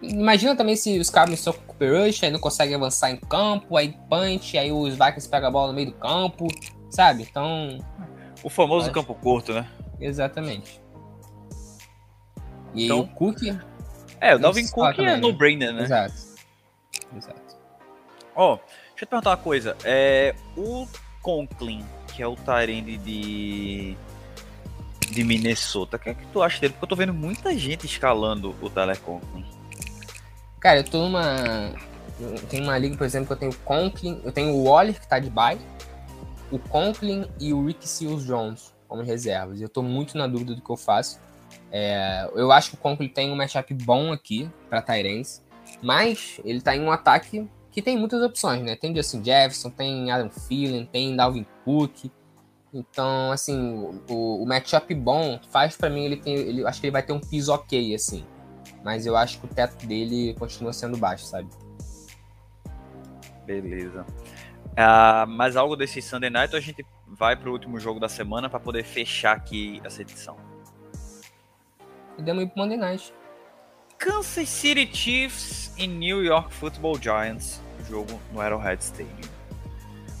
Imagina também se os caras estão com o Cooper Rush, aí não conseguem avançar em campo, aí punch, aí os Vikings pegam a bola no meio do campo, sabe? Então. O famoso acho... campo curto, né? Exatamente. E então, o Cook. É, o Dalvin Cook é no-brainer, né? Exato. Exato. Ó, oh, deixa eu te perguntar uma coisa. É, o Conklin, que é o Tyrande de de Minnesota, o que é que tu acha dele? Porque eu tô vendo muita gente escalando o Tyler Conklin. Cara, eu tô numa. Tem uma liga, por exemplo, que eu tenho o Conklin, eu tenho o Waller, que tá de bye, o Conklin e o Rick Seals Jones como reservas. Eu tô muito na dúvida do que eu faço. É, eu acho que o Conklin tem um matchup bom aqui para Tyrants, mas ele tá em um ataque que tem muitas opções, né? Tem Justin Jefferson, tem Adam Thielen, tem Dalvin Cook. Então, assim, o, o matchup bom faz para mim ele tem, ele acho que ele vai ter um piso ok, assim. Mas eu acho que o teto dele continua sendo baixo, sabe? Beleza. Uh, mas algo desse Sunday Night a gente vai pro último jogo da semana para poder fechar aqui essa edição? Podemos ir pro Monday Night. Kansas City Chiefs e New York Football Giants, jogo no Arrowhead Stadium.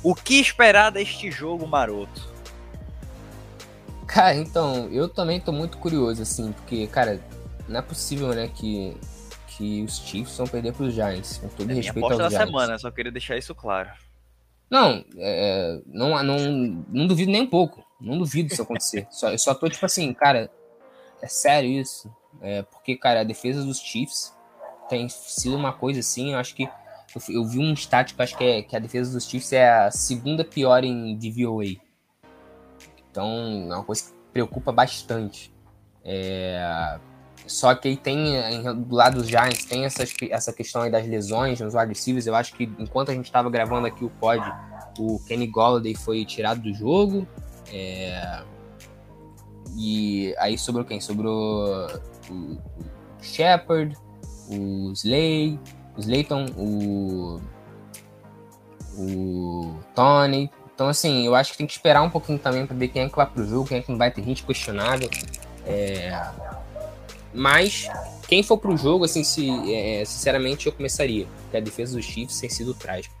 O que esperar deste jogo maroto? Cara, então, eu também tô muito curioso, assim, porque, cara, não é possível, né, que, que os Chiefs vão perder para os Giants. Com todo é respeito aos da Giants. semana, só queria deixar isso claro. Não, é, não, não, não duvido nem um pouco. Não duvido isso acontecer. só, eu só tô tipo assim, cara, é sério isso. É, porque, cara, a defesa dos Chiefs tem sido uma coisa assim, eu acho que. Eu, eu vi um stat que eu acho que, é, que a defesa dos Chiefs é a segunda pior em DVOA. Então, é uma coisa que preocupa bastante. É, só que aí tem, do lado dos Giants, tem essa questão aí das lesões nos receivers. Eu acho que enquanto a gente estava gravando aqui o pod, o Kenny Golladay foi tirado do jogo. É... E aí sobrou quem? Sobrou o, Shepard, o Slay, o Slayton, o, o Tony. Então, assim, eu acho que tem que esperar um pouquinho também para ver quem é que vai pro jogo, quem é que não vai ter gente questionável. É... Mas quem for pro jogo, assim, se, é, sinceramente, eu começaria. Porque a defesa dos Chiefs tem sido trágica.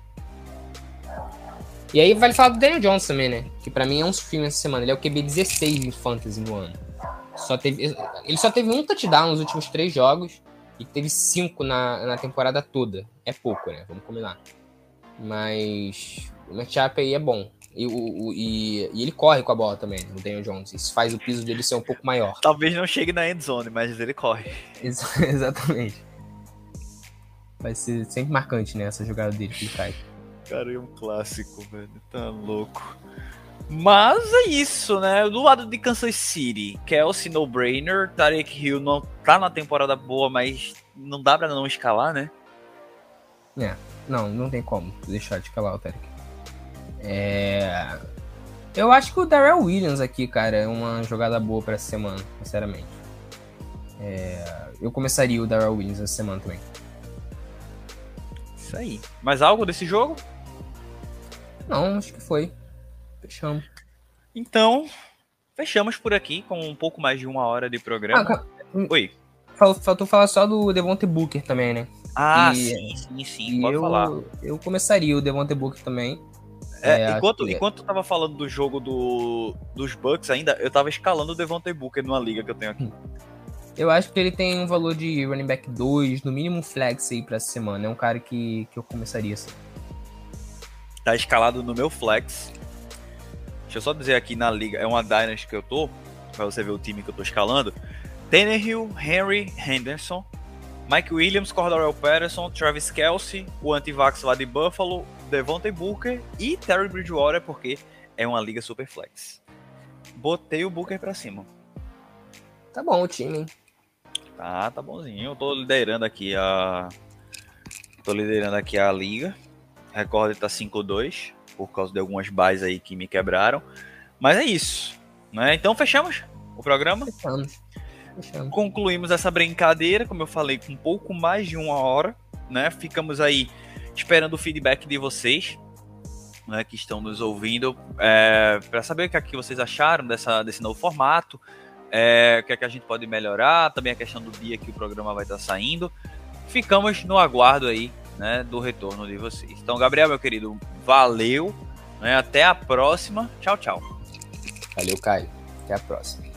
E aí vale falar do Daniel Jones também, né? Que para mim é um filme essa semana. Ele é o QB 16 em fantasy no ano. Só teve, ele só teve um touchdown nos últimos três jogos e teve cinco na, na temporada toda. É pouco, né? Vamos combinar. Mas o matchup aí é bom. E, o, e, e, ele corre com a bola também, o Daniel Jones. Isso faz o piso dele ser um pouco maior. Talvez não chegue na end zone, mas ele corre. Exatamente. Vai ser sempre marcante, né? Essa jogada dele que ele faz. Cara, é um clássico, velho. Tá louco. Mas é isso, né? Do lado de Kansas City, Kelsey no brainer, Tarek Hill não tá na temporada boa, mas não dá pra não escalar, né? É, não, não tem como deixar de escalar o Tarek. É... Eu acho que o Darrell Williams aqui, cara, é uma jogada boa pra essa semana, sinceramente. É... Eu começaria o Darrell Williams essa semana também. Isso aí. Mais algo desse jogo? Não, acho que foi. Fechamos. Então, fechamos por aqui com um pouco mais de uma hora de programa. Ah, Oi. Faltou falar só do Devonte Booker também, né? Ah, e, sim, sim, sim. Pode eu, falar. Eu começaria o Devonte Booker também. É, é, enquanto, que... enquanto eu tava falando do jogo do, dos Bucks ainda, eu tava escalando o Devontae Booker numa liga que eu tenho aqui. Eu acho que ele tem um valor de running back 2, no mínimo flex aí pra essa semana. É um cara que, que eu começaria assim. Tá escalado no meu flex. Deixa eu só dizer aqui na liga, é uma Dynasty que eu tô, pra você ver o time que eu tô escalando. Tannehill, Henry, Henderson, Mike Williams, Cordarrelle Patterson, Travis Kelsey, o antivax lá de Buffalo, Devontae Booker e Terry Bridgewater, porque é uma liga super flex. Botei o Booker pra cima. Tá bom o time, hein? Tá, tá bonzinho. Eu tô liderando aqui a. Tô liderando aqui a liga. Recorde tá 5-2, por causa de algumas bases aí que me quebraram. Mas é isso. Né? Então fechamos o programa. Fechamos. Fechamos. Concluímos essa brincadeira, como eu falei, com um pouco mais de uma hora. Né? Ficamos aí esperando o feedback de vocês, né, que estão nos ouvindo, é, para saber o que, é que vocês acharam dessa, desse novo formato, é, o que é que a gente pode melhorar, também a questão do dia que o programa vai estar saindo. Ficamos no aguardo aí, né, do retorno de vocês. Então, Gabriel, meu querido, valeu, né, até a próxima. Tchau, tchau. Valeu, Caio. Até a próxima.